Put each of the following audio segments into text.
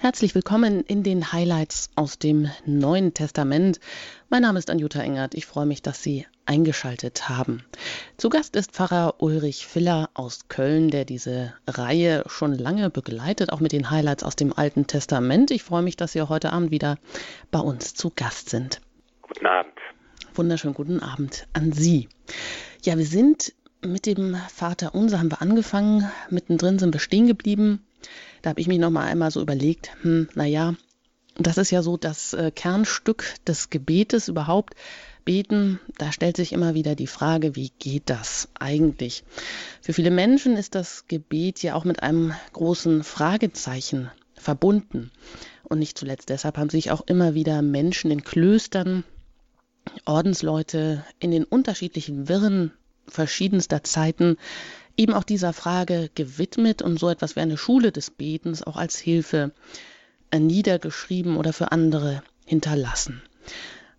Herzlich willkommen in den Highlights aus dem Neuen Testament. Mein Name ist Anjuta Engert. Ich freue mich, dass Sie eingeschaltet haben. Zu Gast ist Pfarrer Ulrich Filler aus Köln, der diese Reihe schon lange begleitet, auch mit den Highlights aus dem Alten Testament. Ich freue mich, dass Sie heute Abend wieder bei uns zu Gast sind. Guten Abend. Wunderschönen guten Abend an Sie. Ja, wir sind mit dem Vater Unser haben wir angefangen, mittendrin sind wir stehen geblieben da habe ich mich noch mal einmal so überlegt, hm, naja, das ist ja so das äh, Kernstück des Gebetes überhaupt. Beten, da stellt sich immer wieder die Frage, wie geht das eigentlich? Für viele Menschen ist das Gebet ja auch mit einem großen Fragezeichen verbunden. Und nicht zuletzt deshalb haben sich auch immer wieder Menschen in Klöstern, Ordensleute in den unterschiedlichen Wirren verschiedenster Zeiten eben auch dieser Frage gewidmet und so etwas wie eine Schule des Betens auch als Hilfe niedergeschrieben oder für andere hinterlassen.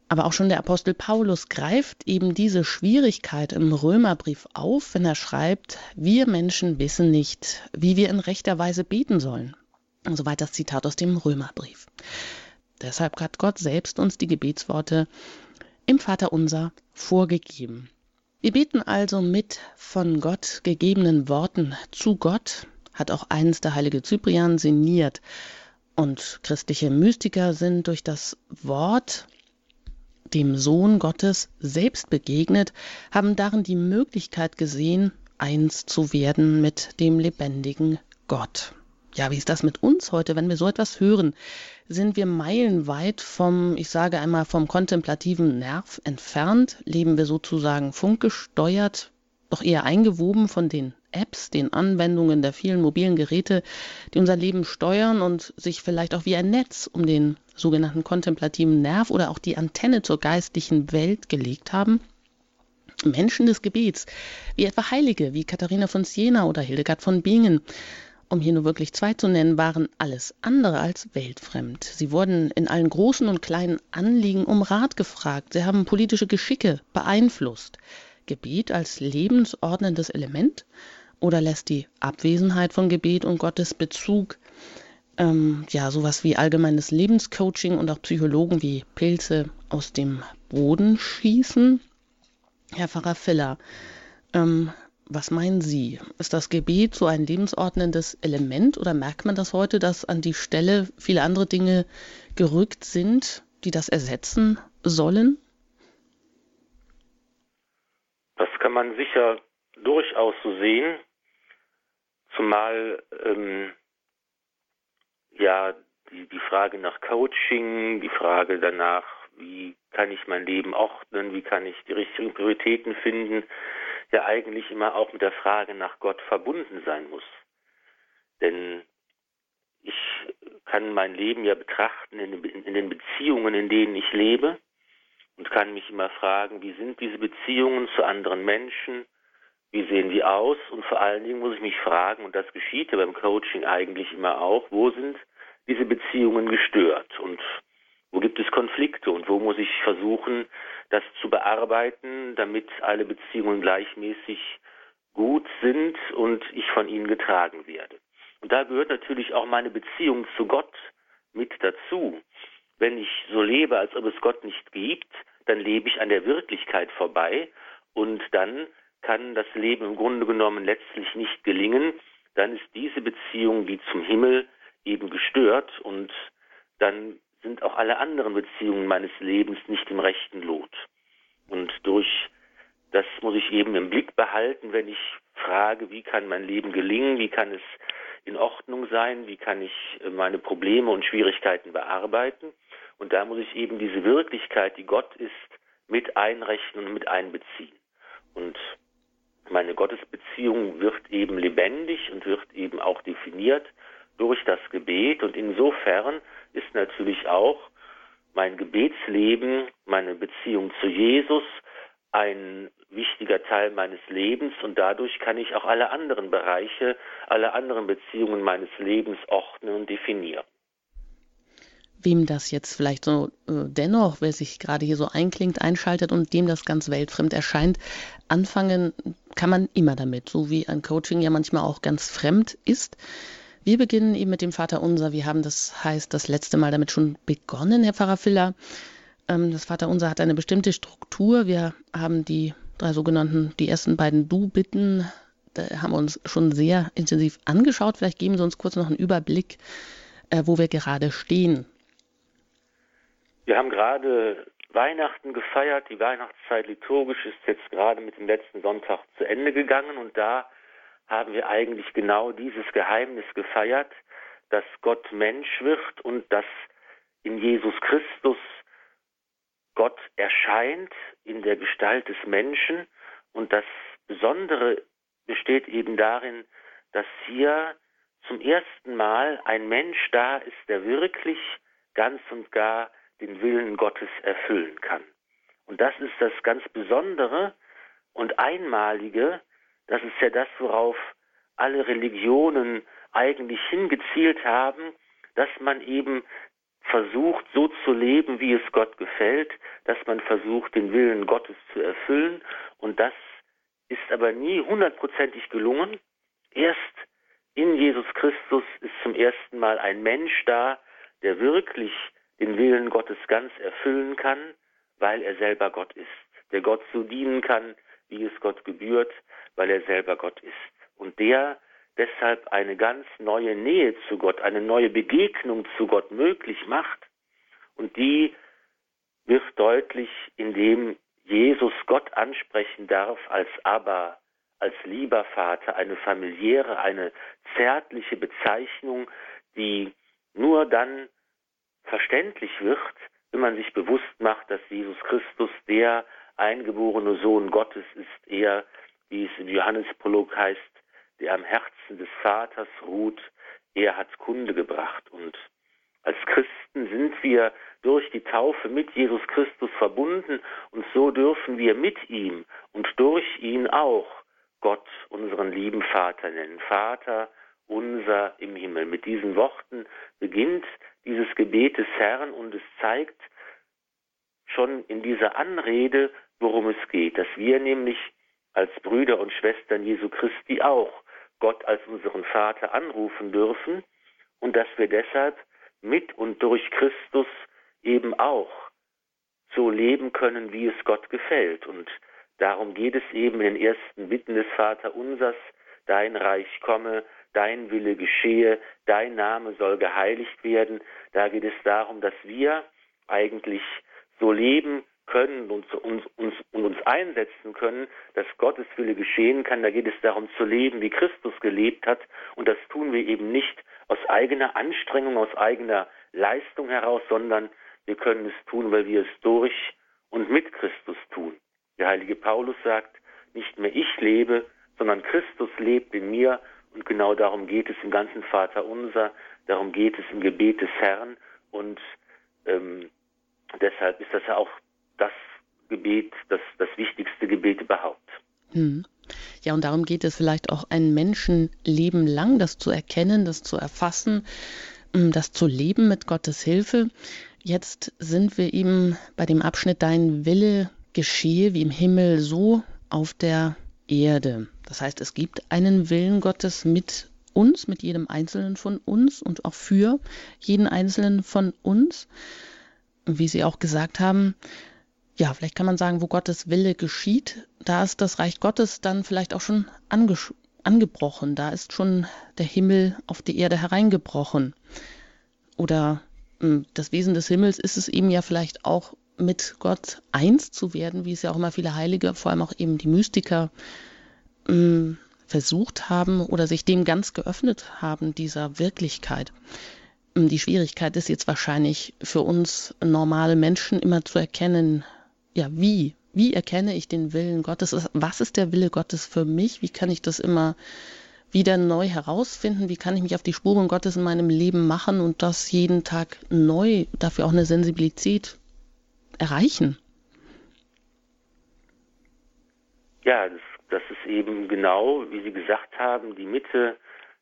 Aber auch schon der Apostel Paulus greift eben diese Schwierigkeit im Römerbrief auf, wenn er schreibt, wir Menschen wissen nicht, wie wir in rechter Weise beten sollen. Soweit das Zitat aus dem Römerbrief. Deshalb hat Gott selbst uns die Gebetsworte im Vater unser vorgegeben. Wir beten also mit von Gott gegebenen Worten zu Gott, hat auch einst der heilige Cyprian sinniert. Und christliche Mystiker sind durch das Wort dem Sohn Gottes selbst begegnet, haben darin die Möglichkeit gesehen, eins zu werden mit dem lebendigen Gott. Ja, wie ist das mit uns heute, wenn wir so etwas hören? Sind wir meilenweit vom, ich sage einmal, vom kontemplativen Nerv entfernt? Leben wir sozusagen funkgesteuert, doch eher eingewoben von den Apps, den Anwendungen der vielen mobilen Geräte, die unser Leben steuern und sich vielleicht auch wie ein Netz um den sogenannten kontemplativen Nerv oder auch die Antenne zur geistlichen Welt gelegt haben? Menschen des Gebets, wie etwa Heilige wie Katharina von Siena oder Hildegard von Bingen, um hier nur wirklich zwei zu nennen, waren alles andere als weltfremd. Sie wurden in allen großen und kleinen Anliegen um Rat gefragt. Sie haben politische Geschicke beeinflusst. Gebet als lebensordnendes Element? Oder lässt die Abwesenheit von Gebet und Gottes Bezug ähm, ja sowas wie allgemeines Lebenscoaching und auch Psychologen wie Pilze aus dem Boden schießen? Herr Pfarrer Filler, ähm, was meinen Sie? Ist das Gebet so ein lebensordnendes Element oder merkt man das heute, dass an die Stelle viele andere Dinge gerückt sind, die das ersetzen sollen? Das kann man sicher durchaus so sehen, zumal ähm, ja die, die Frage nach Coaching, die Frage danach, wie kann ich mein Leben ordnen, wie kann ich die richtigen Prioritäten finden, ja eigentlich immer auch mit der Frage nach Gott verbunden sein muss. Denn ich kann mein Leben ja betrachten in, in den Beziehungen, in denen ich lebe und kann mich immer fragen, wie sind diese Beziehungen zu anderen Menschen, wie sehen die aus? Und vor allen Dingen muss ich mich fragen, und das geschieht ja beim Coaching eigentlich immer auch, wo sind diese Beziehungen gestört? Und wo gibt es Konflikte? Und wo muss ich versuchen, das zu bearbeiten, damit alle Beziehungen gleichmäßig gut sind und ich von ihnen getragen werde. Und da gehört natürlich auch meine Beziehung zu Gott mit dazu. Wenn ich so lebe, als ob es Gott nicht gibt, dann lebe ich an der Wirklichkeit vorbei und dann kann das Leben im Grunde genommen letztlich nicht gelingen. Dann ist diese Beziehung wie zum Himmel eben gestört und dann sind auch alle anderen Beziehungen meines Lebens nicht im rechten Lot. Und durch das muss ich eben im Blick behalten, wenn ich frage, wie kann mein Leben gelingen, wie kann es in Ordnung sein, wie kann ich äh, meine Probleme und Schwierigkeiten bearbeiten. Und da muss ich eben diese Wirklichkeit, die Gott ist, mit einrechnen und mit einbeziehen. Und meine Gottesbeziehung wird eben lebendig und wird eben auch definiert durch das Gebet. Und insofern ist natürlich auch mein Gebetsleben, meine Beziehung zu Jesus ein wichtiger Teil meines Lebens und dadurch kann ich auch alle anderen Bereiche, alle anderen Beziehungen meines Lebens ordnen und definieren. Wem das jetzt vielleicht so äh, dennoch, wer sich gerade hier so einklingt, einschaltet und dem das ganz weltfremd erscheint, anfangen kann man immer damit, so wie ein Coaching ja manchmal auch ganz fremd ist. Wir beginnen eben mit dem Vater Unser. Wir haben das heißt das letzte Mal damit schon begonnen, Herr Pfarrer Filler. Ähm, das Vater Unser hat eine bestimmte Struktur. Wir haben die drei sogenannten, die ersten beiden Du-Bitten, haben wir uns schon sehr intensiv angeschaut. Vielleicht geben Sie uns kurz noch einen Überblick, äh, wo wir gerade stehen. Wir haben gerade Weihnachten gefeiert. Die Weihnachtszeit liturgisch ist jetzt gerade mit dem letzten Sonntag zu Ende gegangen und da haben wir eigentlich genau dieses Geheimnis gefeiert, dass Gott Mensch wird und dass in Jesus Christus Gott erscheint in der Gestalt des Menschen und das Besondere besteht eben darin, dass hier zum ersten Mal ein Mensch da ist, der wirklich ganz und gar den Willen Gottes erfüllen kann. Und das ist das ganz Besondere und Einmalige, das ist ja das, worauf alle Religionen eigentlich hingezielt haben, dass man eben versucht, so zu leben, wie es Gott gefällt, dass man versucht, den Willen Gottes zu erfüllen. Und das ist aber nie hundertprozentig gelungen. Erst in Jesus Christus ist zum ersten Mal ein Mensch da, der wirklich den Willen Gottes ganz erfüllen kann, weil er selber Gott ist. Der Gott so dienen kann, wie es Gott gebührt, weil er selber Gott ist. Und der deshalb eine ganz neue Nähe zu Gott, eine neue Begegnung zu Gott möglich macht. Und die wird deutlich, indem Jesus Gott ansprechen darf als Abba, als lieber Vater, eine familiäre, eine zärtliche Bezeichnung, die nur dann verständlich wird, wenn man sich bewusst macht, dass Jesus Christus der eingeborene Sohn Gottes ist, er, wie es im Johannesprolog heißt, der am Herzen des Vaters ruht, er hat Kunde gebracht. Und als Christen sind wir durch die Taufe mit Jesus Christus verbunden und so dürfen wir mit ihm und durch ihn auch Gott, unseren lieben Vater nennen. Vater unser im Himmel. Mit diesen Worten beginnt dieses Gebet des Herrn und es zeigt schon in dieser Anrede, worum es geht, dass wir nämlich als Brüder und Schwestern Jesu Christi auch Gott als unseren Vater anrufen dürfen und dass wir deshalb mit und durch Christus eben auch so leben können, wie es Gott gefällt. Und darum geht es eben in den ersten Bitten des Vater unsers, dein Reich komme, dein Wille geschehe, dein Name soll geheiligt werden. Da geht es darum, dass wir eigentlich so leben können und uns, uns, und uns einsetzen können, dass Gottes Wille geschehen kann. Da geht es darum zu leben, wie Christus gelebt hat. Und das tun wir eben nicht aus eigener Anstrengung, aus eigener Leistung heraus, sondern wir können es tun, weil wir es durch und mit Christus tun. Der heilige Paulus sagt, nicht mehr ich lebe, sondern Christus lebt in mir. Und genau darum geht es im ganzen Vater unser, darum geht es im Gebet des Herrn. Und ähm, deshalb ist das ja auch das Gebet, das, das wichtigste Gebet überhaupt. Hm. Ja, und darum geht es vielleicht auch ein Menschenleben lang, das zu erkennen, das zu erfassen, hm, das zu leben mit Gottes Hilfe. Jetzt sind wir eben bei dem Abschnitt Dein Wille geschehe wie im Himmel so auf der Erde. Das heißt, es gibt einen Willen Gottes mit uns, mit jedem Einzelnen von uns und auch für jeden Einzelnen von uns. Wie Sie auch gesagt haben, ja, vielleicht kann man sagen, wo Gottes Wille geschieht, da ist das Reich Gottes dann vielleicht auch schon angebrochen. Da ist schon der Himmel auf die Erde hereingebrochen. Oder hm, das Wesen des Himmels ist es eben ja vielleicht auch mit Gott eins zu werden, wie es ja auch immer viele Heilige, vor allem auch eben die Mystiker, mh, hm, versucht haben oder sich dem ganz geöffnet haben, dieser Wirklichkeit. Hm, die Schwierigkeit ist jetzt wahrscheinlich für uns normale Menschen immer zu erkennen, ja, wie? Wie erkenne ich den Willen Gottes? Was ist der Wille Gottes für mich? Wie kann ich das immer wieder neu herausfinden? Wie kann ich mich auf die Spuren Gottes in meinem Leben machen und das jeden Tag neu, dafür auch eine Sensibilität erreichen? Ja, das, das ist eben genau, wie Sie gesagt haben, die Mitte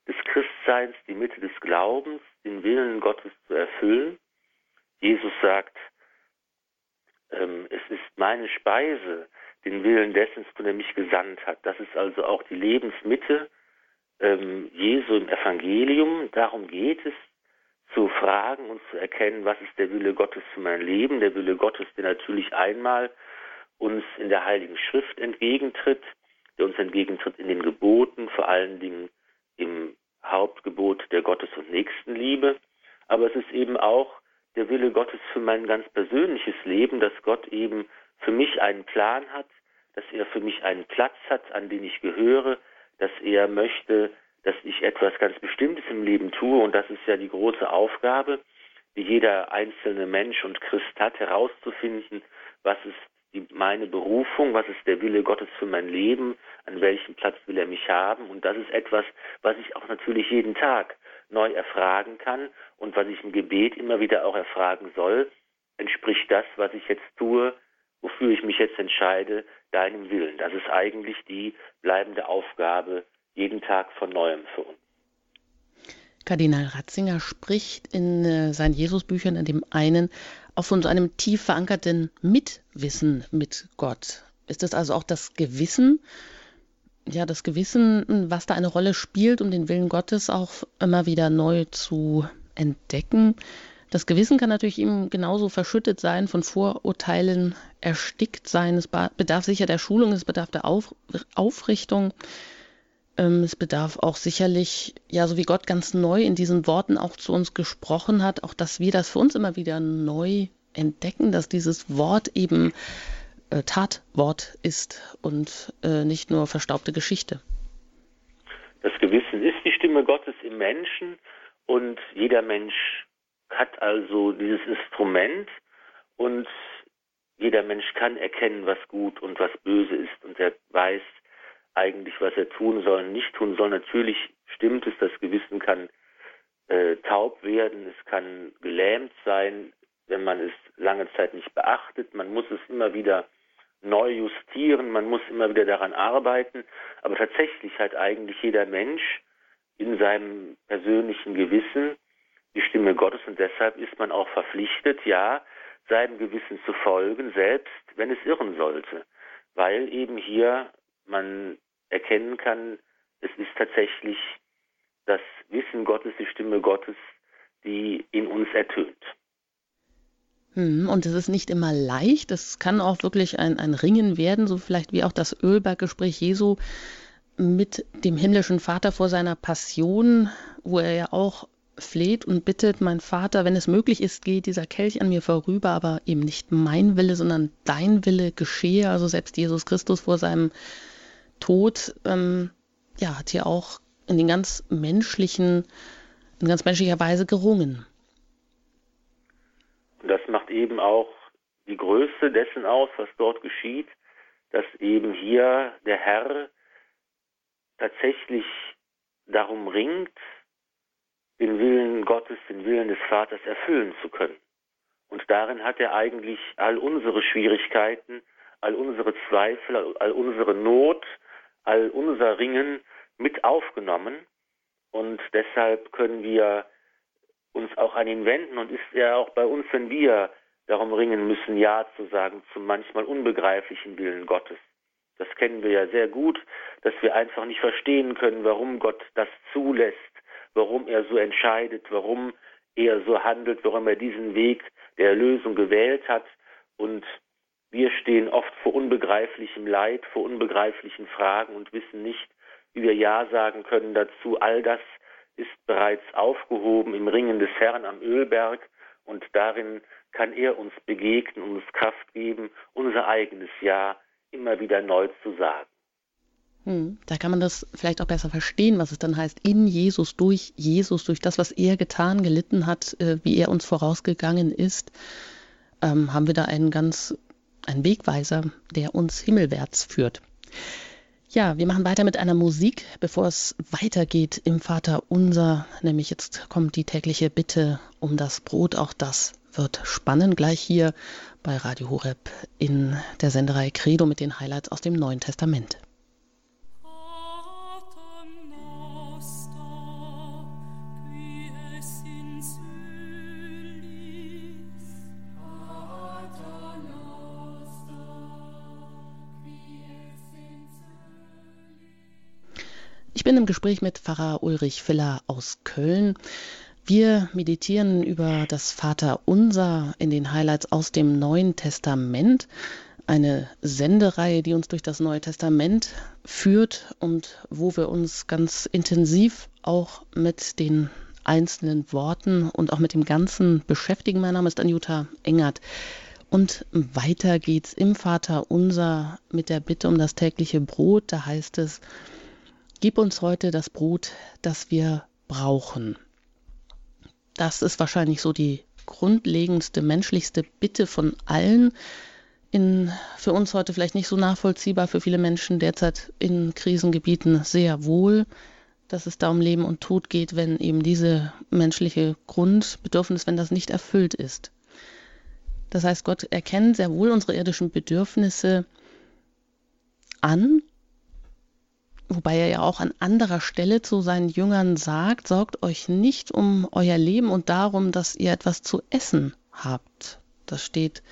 des Christseins, die Mitte des Glaubens, den Willen Gottes zu erfüllen. Jesus sagt, ähm, es ist meine Speise, den Willen dessen, der mich gesandt hat. Das ist also auch die Lebensmitte, ähm, Jesu im Evangelium. Darum geht es, zu fragen und zu erkennen, was ist der Wille Gottes für mein Leben, der Wille Gottes, der natürlich einmal uns in der Heiligen Schrift entgegentritt, der uns entgegentritt in den Geboten, vor allen Dingen im Hauptgebot der Gottes- und Nächstenliebe. Aber es ist eben auch der Wille Gottes für mein ganz persönliches Leben, dass Gott eben für mich einen Plan hat, dass er für mich einen Platz hat, an den ich gehöre, dass er möchte, dass ich etwas ganz Bestimmtes im Leben tue und das ist ja die große Aufgabe, die jeder einzelne Mensch und Christ hat, herauszufinden, was ist die, meine Berufung, was ist der Wille Gottes für mein Leben, an welchem Platz will er mich haben. Und das ist etwas, was ich auch natürlich jeden Tag neu erfragen kann und was ich im Gebet immer wieder auch erfragen soll. Entspricht das, was ich jetzt tue, wofür ich mich jetzt entscheide, deinem Willen? Das ist eigentlich die bleibende Aufgabe jeden Tag von neuem für uns. Kardinal Ratzinger spricht in äh, seinen Jesusbüchern in dem einen auch von so einem tief verankerten Mitwissen mit Gott. Ist das also auch das Gewissen, ja, das Gewissen, was da eine Rolle spielt, um den Willen Gottes auch immer wieder neu zu entdecken? Das Gewissen kann natürlich ihm genauso verschüttet sein, von Vorurteilen erstickt sein. Es bedarf sicher der Schulung, es bedarf der Auf Aufrichtung. Ähm, es bedarf auch sicherlich, ja, so wie Gott ganz neu in diesen Worten auch zu uns gesprochen hat, auch dass wir das für uns immer wieder neu entdecken, dass dieses Wort eben äh, Tatwort ist und äh, nicht nur verstaubte Geschichte. Das Gewissen ist die Stimme Gottes im Menschen und jeder Mensch hat also dieses Instrument und jeder Mensch kann erkennen, was gut und was böse ist und er weiß, eigentlich, was er tun soll und nicht tun soll. Natürlich stimmt es, das Gewissen kann äh, taub werden, es kann gelähmt sein, wenn man es lange Zeit nicht beachtet. Man muss es immer wieder neu justieren, man muss immer wieder daran arbeiten. Aber tatsächlich hat eigentlich jeder Mensch in seinem persönlichen Gewissen die Stimme Gottes. Und deshalb ist man auch verpflichtet, ja, seinem Gewissen zu folgen, selbst wenn es irren sollte, weil eben hier man erkennen kann, es ist tatsächlich das Wissen Gottes, die Stimme Gottes, die in uns ertönt. Hm, und es ist nicht immer leicht, es kann auch wirklich ein, ein Ringen werden, so vielleicht wie auch das Ölberggespräch Jesu mit dem himmlischen Vater vor seiner Passion, wo er ja auch fleht und bittet, mein Vater, wenn es möglich ist, geht dieser Kelch an mir vorüber, aber eben nicht mein Wille, sondern dein Wille geschehe. Also selbst Jesus Christus vor seinem Tod ähm, ja, hat hier auch in den ganz menschlichen, in ganz menschlicher Weise gerungen. Und das macht eben auch die Größe dessen aus, was dort geschieht, dass eben hier der Herr tatsächlich darum ringt, den Willen Gottes, den Willen des Vaters erfüllen zu können. Und darin hat er eigentlich all unsere Schwierigkeiten, all unsere Zweifel, all unsere Not, all unser Ringen mit aufgenommen und deshalb können wir uns auch an ihn wenden und ist er auch bei uns, wenn wir darum ringen müssen, Ja zu sagen zum manchmal unbegreiflichen Willen Gottes. Das kennen wir ja sehr gut, dass wir einfach nicht verstehen können, warum Gott das zulässt, warum er so entscheidet, warum er so handelt, warum er diesen Weg der Erlösung gewählt hat und wir stehen oft vor unbegreiflichem Leid, vor unbegreiflichen Fragen und wissen nicht, wie wir Ja sagen können dazu. All das ist bereits aufgehoben im Ringen des Herrn am Ölberg und darin kann er uns begegnen und uns Kraft geben, unser eigenes Ja immer wieder neu zu sagen. Hm, da kann man das vielleicht auch besser verstehen, was es dann heißt, in Jesus, durch Jesus, durch das, was er getan, gelitten hat, äh, wie er uns vorausgegangen ist, ähm, haben wir da einen ganz ein Wegweiser, der uns himmelwärts führt. Ja, wir machen weiter mit einer Musik, bevor es weitergeht im Vater unser, nämlich jetzt kommt die tägliche Bitte um das Brot, auch das wird spannend gleich hier bei Radio Horeb in der Senderei Credo mit den Highlights aus dem Neuen Testament. bin im Gespräch mit Pfarrer Ulrich Filler aus Köln. Wir meditieren über das Vaterunser in den Highlights aus dem Neuen Testament. Eine Sendereihe, die uns durch das Neue Testament führt und wo wir uns ganz intensiv auch mit den einzelnen Worten und auch mit dem Ganzen beschäftigen. Mein Name ist Anjuta Engert. Und weiter geht's im Vater unser mit der Bitte um das tägliche Brot. Da heißt es, gib uns heute das Brot, das wir brauchen. Das ist wahrscheinlich so die grundlegendste, menschlichste Bitte von allen. In, für uns heute vielleicht nicht so nachvollziehbar, für viele Menschen derzeit in Krisengebieten sehr wohl dass es da um Leben und Tod geht, wenn eben diese menschliche Grundbedürfnis, wenn das nicht erfüllt ist. Das heißt, Gott erkennt sehr wohl unsere irdischen Bedürfnisse an, wobei er ja auch an anderer Stelle zu seinen Jüngern sagt, sorgt euch nicht um euer Leben und darum, dass ihr etwas zu essen habt. Das steht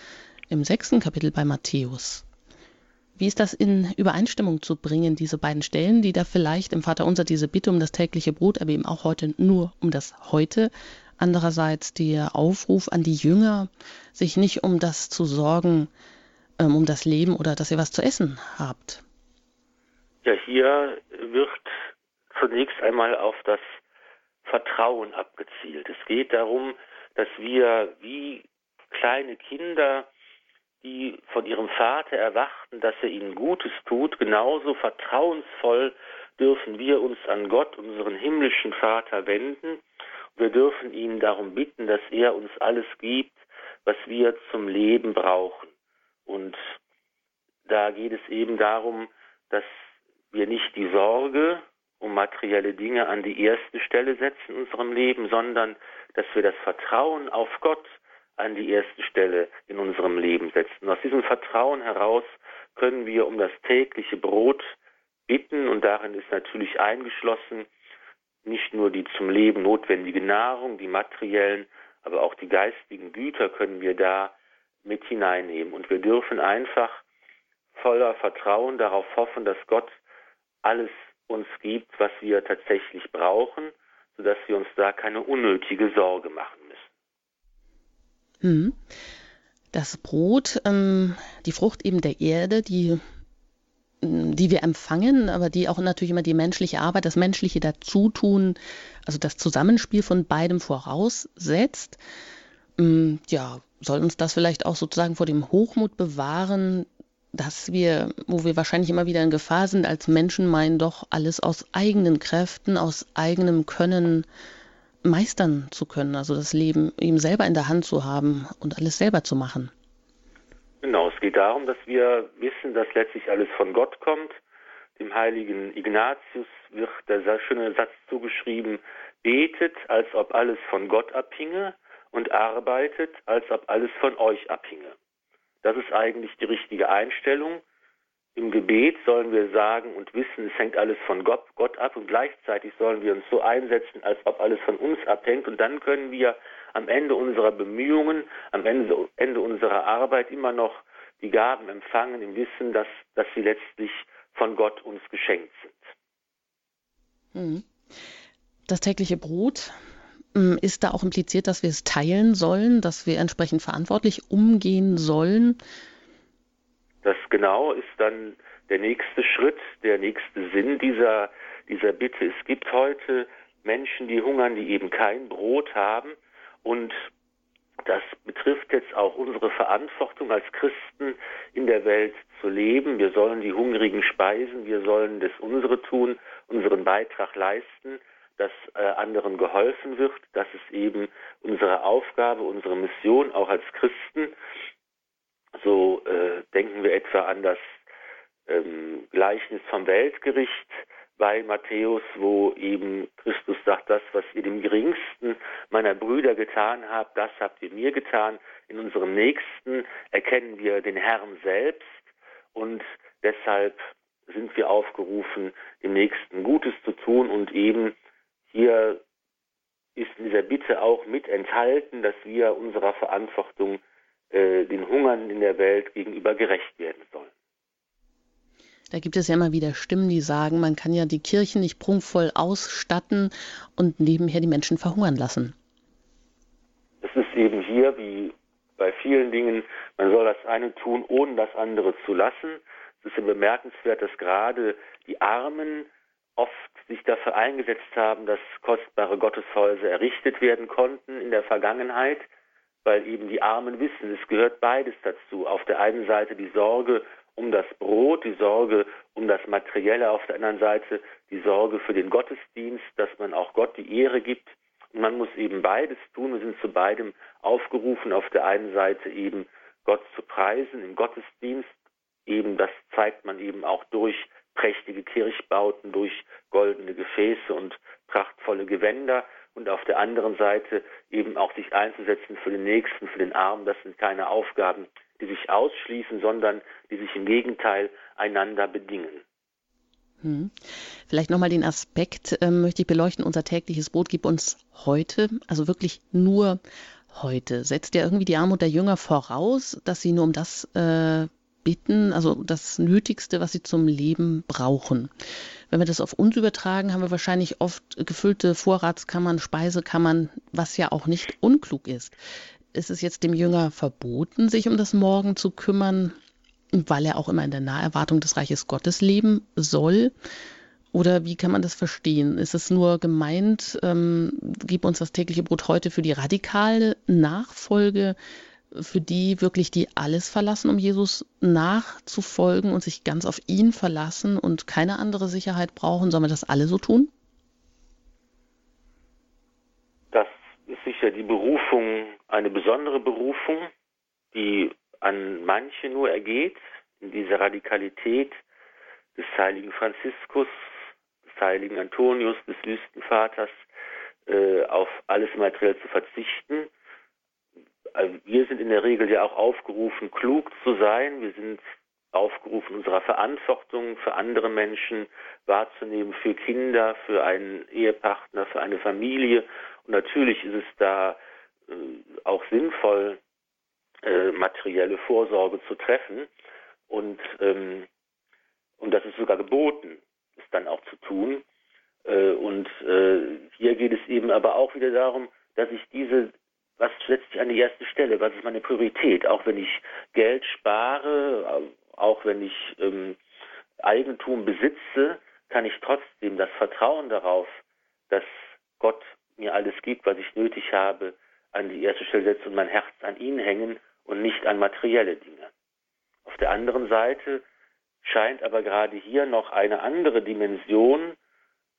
im sechsten Kapitel bei Matthäus. Wie ist das in Übereinstimmung zu bringen, diese beiden Stellen, die da vielleicht im Vater unser diese Bitte um das tägliche Brot, aber eben auch heute nur um das Heute, andererseits der Aufruf an die Jünger, sich nicht um das zu sorgen, ähm, um das Leben oder dass ihr was zu essen habt? Ja, hier wird zunächst einmal auf das Vertrauen abgezielt. Es geht darum, dass wir wie kleine Kinder die von ihrem Vater erwarten, dass er ihnen Gutes tut, genauso vertrauensvoll dürfen wir uns an Gott, unseren himmlischen Vater, wenden. Wir dürfen ihn darum bitten, dass er uns alles gibt, was wir zum Leben brauchen. Und da geht es eben darum, dass wir nicht die Sorge um materielle Dinge an die erste Stelle setzen in unserem Leben, sondern dass wir das Vertrauen auf Gott an die erste Stelle in unserem Leben setzen. Aus diesem Vertrauen heraus können wir um das tägliche Brot bitten und darin ist natürlich eingeschlossen nicht nur die zum Leben notwendige Nahrung, die materiellen, aber auch die geistigen Güter können wir da mit hineinnehmen. Und wir dürfen einfach voller Vertrauen darauf hoffen, dass Gott alles uns gibt, was wir tatsächlich brauchen, sodass wir uns da keine unnötige Sorge machen. Hm. Das Brot, ähm, die Frucht eben der Erde, die, hm, die wir empfangen, aber die auch natürlich immer die menschliche Arbeit, das menschliche Dazutun, also das Zusammenspiel von beidem voraussetzt. Hm, ja, soll uns das vielleicht auch sozusagen vor dem Hochmut bewahren, dass wir, wo wir wahrscheinlich immer wieder in Gefahr sind, als Menschen meinen, doch alles aus eigenen Kräften, aus eigenem Können meistern zu können, also das Leben ihm selber in der Hand zu haben und alles selber zu machen. Genau, es geht darum, dass wir wissen, dass letztlich alles von Gott kommt. Dem heiligen Ignatius wird der schöne Satz zugeschrieben, betet, als ob alles von Gott abhinge und arbeitet, als ob alles von euch abhinge. Das ist eigentlich die richtige Einstellung. Im Gebet sollen wir sagen und wissen, es hängt alles von Gott, Gott ab und gleichzeitig sollen wir uns so einsetzen, als ob alles von uns abhängt und dann können wir am Ende unserer Bemühungen, am Ende, Ende unserer Arbeit immer noch die Gaben empfangen im Wissen, dass, dass sie letztlich von Gott uns geschenkt sind. Mhm. Das tägliche Brot hm, ist da auch impliziert, dass wir es teilen sollen, dass wir entsprechend verantwortlich umgehen sollen. Das genau ist dann der nächste Schritt, der nächste Sinn dieser, dieser Bitte. Es gibt heute Menschen, die hungern, die eben kein Brot haben und das betrifft jetzt auch unsere Verantwortung als Christen in der Welt zu leben. Wir sollen die Hungrigen speisen, wir sollen das unsere tun, unseren Beitrag leisten, dass äh, anderen geholfen wird. Das ist eben unsere Aufgabe, unsere Mission auch als Christen. So äh, denken wir etwa an das ähm, Gleichnis vom Weltgericht bei Matthäus, wo eben Christus sagt, das, was ihr dem geringsten meiner Brüder getan habt, das habt ihr mir getan. In unserem Nächsten erkennen wir den Herrn selbst und deshalb sind wir aufgerufen, dem Nächsten Gutes zu tun und eben hier ist in dieser Bitte auch mit enthalten, dass wir unserer Verantwortung äh, den Hungern in der Welt gegenüber gerecht werden sollen. Da gibt es ja immer wieder Stimmen, die sagen, man kann ja die Kirchen nicht prunkvoll ausstatten und nebenher die Menschen verhungern lassen. Es ist eben hier wie bei vielen Dingen, man soll das eine tun, ohne das andere zu lassen. Es ist ja bemerkenswert, dass gerade die Armen oft sich dafür eingesetzt haben, dass kostbare Gotteshäuser errichtet werden konnten in der Vergangenheit, weil eben die Armen wissen, es gehört beides dazu. Auf der einen Seite die Sorge um das Brot, die Sorge um das Materielle, auf der anderen Seite die Sorge für den Gottesdienst, dass man auch Gott die Ehre gibt. Und man muss eben beides tun. Wir sind zu beidem aufgerufen. Auf der einen Seite eben Gott zu preisen im Gottesdienst. Eben, das zeigt man eben auch durch prächtige Kirchbauten, durch goldene Gefäße und prachtvolle Gewänder und auf der anderen Seite eben auch sich einzusetzen für den Nächsten, für den Armen. Das sind keine Aufgaben, die sich ausschließen, sondern die sich im Gegenteil einander bedingen. Hm. Vielleicht nochmal den Aspekt äh, möchte ich beleuchten. Unser tägliches Brot gibt uns heute, also wirklich nur heute. Setzt ja irgendwie die Armut der Jünger voraus, dass sie nur um das äh, bitten, also das Nötigste, was sie zum Leben brauchen. Wenn wir das auf uns übertragen, haben wir wahrscheinlich oft gefüllte Vorratskammern, Speisekammern, was ja auch nicht unklug ist. Ist es jetzt dem Jünger verboten, sich um das Morgen zu kümmern, weil er auch immer in der Naherwartung des Reiches Gottes leben soll? Oder wie kann man das verstehen? Ist es nur gemeint, ähm, gib uns das tägliche Brot heute für die radikale Nachfolge für die wirklich, die alles verlassen, um Jesus nachzufolgen und sich ganz auf ihn verlassen und keine andere Sicherheit brauchen? Sollen wir das alle so tun? Das ist sicher die Berufung, eine besondere Berufung, die an manche nur ergeht, in dieser Radikalität des heiligen Franziskus, des heiligen Antonius, des Wüstenvaters, äh, auf alles materiell zu verzichten also wir sind in der Regel ja auch aufgerufen, klug zu sein. Wir sind aufgerufen, unserer Verantwortung für andere Menschen wahrzunehmen, für Kinder, für einen Ehepartner, für eine Familie. Und natürlich ist es da äh, auch sinnvoll, äh, materielle Vorsorge zu treffen. Und, ähm, und das ist sogar geboten, es dann auch zu tun. Äh, und äh, hier geht es eben aber auch wieder darum, dass ich diese was setzt sich an die erste Stelle? Was ist meine Priorität? Auch wenn ich Geld spare, auch wenn ich ähm, Eigentum besitze, kann ich trotzdem das Vertrauen darauf, dass Gott mir alles gibt, was ich nötig habe, an die erste Stelle setzen und mein Herz an ihn hängen und nicht an materielle Dinge. Auf der anderen Seite scheint aber gerade hier noch eine andere Dimension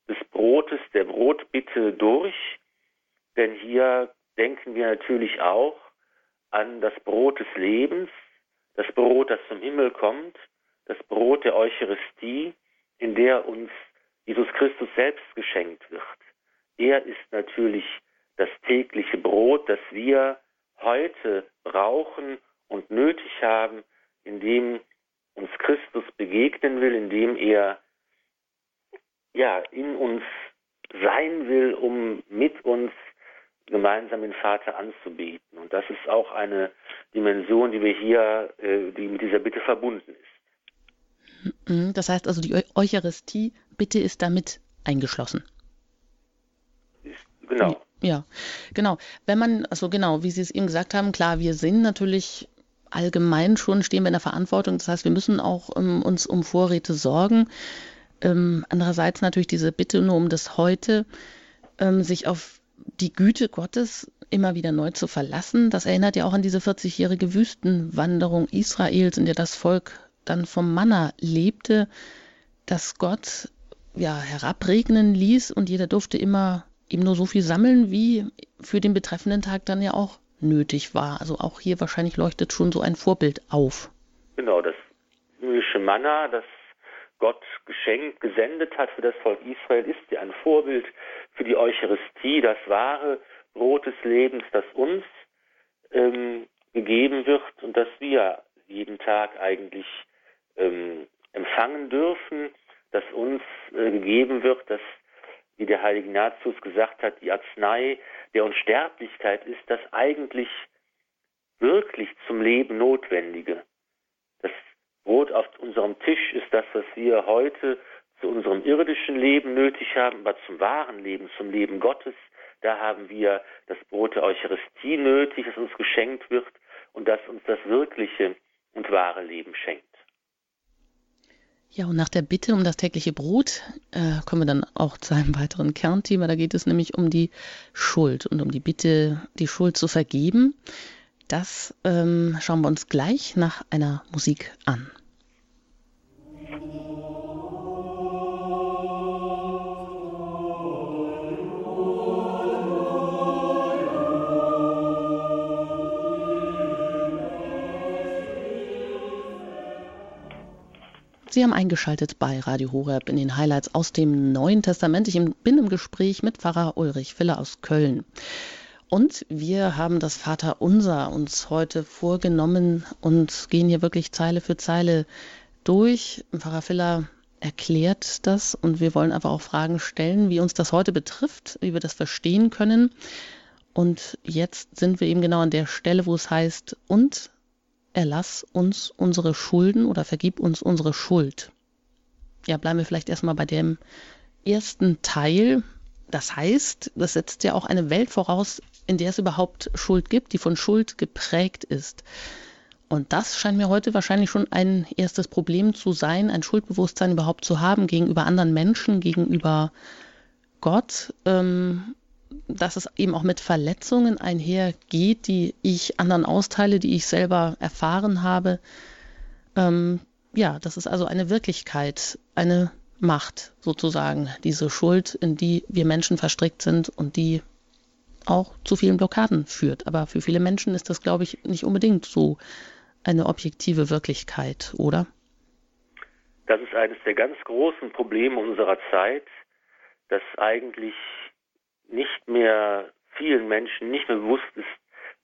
des Brotes, der Brotbitte durch, denn hier denken wir natürlich auch an das Brot des Lebens, das Brot, das zum Himmel kommt, das Brot der Eucharistie, in der uns Jesus Christus selbst geschenkt wird. Er ist natürlich das tägliche Brot, das wir heute brauchen und nötig haben, indem uns Christus begegnen will, indem er ja in uns sein will, um mit uns gemeinsam den Vater anzubeten. Und das ist auch eine Dimension, die wir hier, äh, die mit dieser Bitte verbunden ist. Mhm, das heißt also, die Eucharistie, Bitte ist damit eingeschlossen. Genau. Ja, genau. Wenn man, also genau, wie Sie es eben gesagt haben, klar, wir sind natürlich allgemein schon, stehen wir in der Verantwortung. Das heißt, wir müssen auch um, uns um Vorräte sorgen. Ähm, andererseits natürlich diese Bitte nur um das Heute, ähm, sich auf die Güte Gottes immer wieder neu zu verlassen, das erinnert ja auch an diese 40-jährige Wüstenwanderung Israels, in der das Volk dann vom Manna lebte, dass Gott ja herabregnen ließ und jeder durfte immer eben nur so viel sammeln, wie für den betreffenden Tag dann ja auch nötig war. Also auch hier wahrscheinlich leuchtet schon so ein Vorbild auf. Genau, das himmlische Manna, das Gott geschenkt, gesendet hat für das Volk Israel, ist ja ein Vorbild für die Eucharistie, das wahre Brot des Lebens, das uns ähm, gegeben wird und das wir jeden Tag eigentlich ähm, empfangen dürfen, das uns äh, gegeben wird, das, wie der heilige Ignatius gesagt hat, die Arznei der Unsterblichkeit ist das eigentlich wirklich zum Leben Notwendige. Brot auf unserem Tisch ist das, was wir heute zu unserem irdischen Leben nötig haben, aber zum wahren Leben, zum Leben Gottes, da haben wir das Brot der Eucharistie nötig, das uns geschenkt wird und das uns das wirkliche und wahre Leben schenkt. Ja, und nach der Bitte um das tägliche Brot äh, kommen wir dann auch zu einem weiteren Kernthema. Da geht es nämlich um die Schuld und um die Bitte, die Schuld zu vergeben. Das ähm, schauen wir uns gleich nach einer Musik an. Sie haben eingeschaltet bei Radio Horeb in den Highlights aus dem Neuen Testament. Ich bin im Gespräch mit Pfarrer Ulrich Filler aus Köln. Und wir haben das Vaterunser uns heute vorgenommen und gehen hier wirklich Zeile für Zeile durch. Pfarrer Filler erklärt das und wir wollen einfach auch Fragen stellen, wie uns das heute betrifft, wie wir das verstehen können. Und jetzt sind wir eben genau an der Stelle, wo es heißt, und erlass uns unsere Schulden oder vergib uns unsere Schuld. Ja, bleiben wir vielleicht erstmal bei dem ersten Teil. Das heißt, das setzt ja auch eine Welt voraus, in der es überhaupt Schuld gibt, die von Schuld geprägt ist. Und das scheint mir heute wahrscheinlich schon ein erstes Problem zu sein, ein Schuldbewusstsein überhaupt zu haben gegenüber anderen Menschen, gegenüber Gott. Ähm, dass es eben auch mit Verletzungen einhergeht, die ich anderen austeile, die ich selber erfahren habe. Ähm, ja, das ist also eine Wirklichkeit, eine Macht sozusagen, diese Schuld, in die wir Menschen verstrickt sind und die auch zu vielen Blockaden führt. Aber für viele Menschen ist das, glaube ich, nicht unbedingt so eine objektive Wirklichkeit, oder? Das ist eines der ganz großen Probleme unserer Zeit, dass eigentlich nicht mehr vielen Menschen nicht mehr bewusst ist,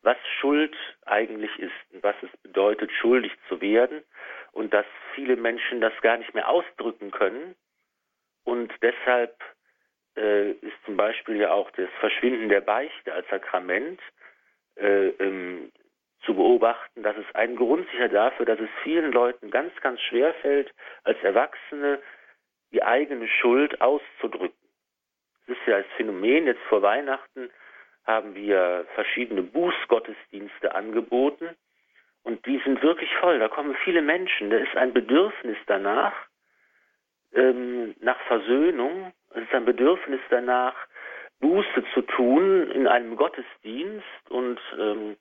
was Schuld eigentlich ist und was es bedeutet, schuldig zu werden und dass viele Menschen das gar nicht mehr ausdrücken können und deshalb äh, ist zum Beispiel ja auch das Verschwinden der Beichte als Sakrament äh, ähm, zu beobachten, dass es ein Grund sicher dafür, dass es vielen Leuten ganz, ganz schwer fällt, als Erwachsene die eigene Schuld auszudrücken. Das ist ja als Phänomen. Jetzt vor Weihnachten haben wir verschiedene Bußgottesdienste angeboten und die sind wirklich voll. Da kommen viele Menschen. Da ist ein Bedürfnis danach, ähm, nach Versöhnung. Es ist ein Bedürfnis danach, Buße zu tun in einem Gottesdienst und ähm,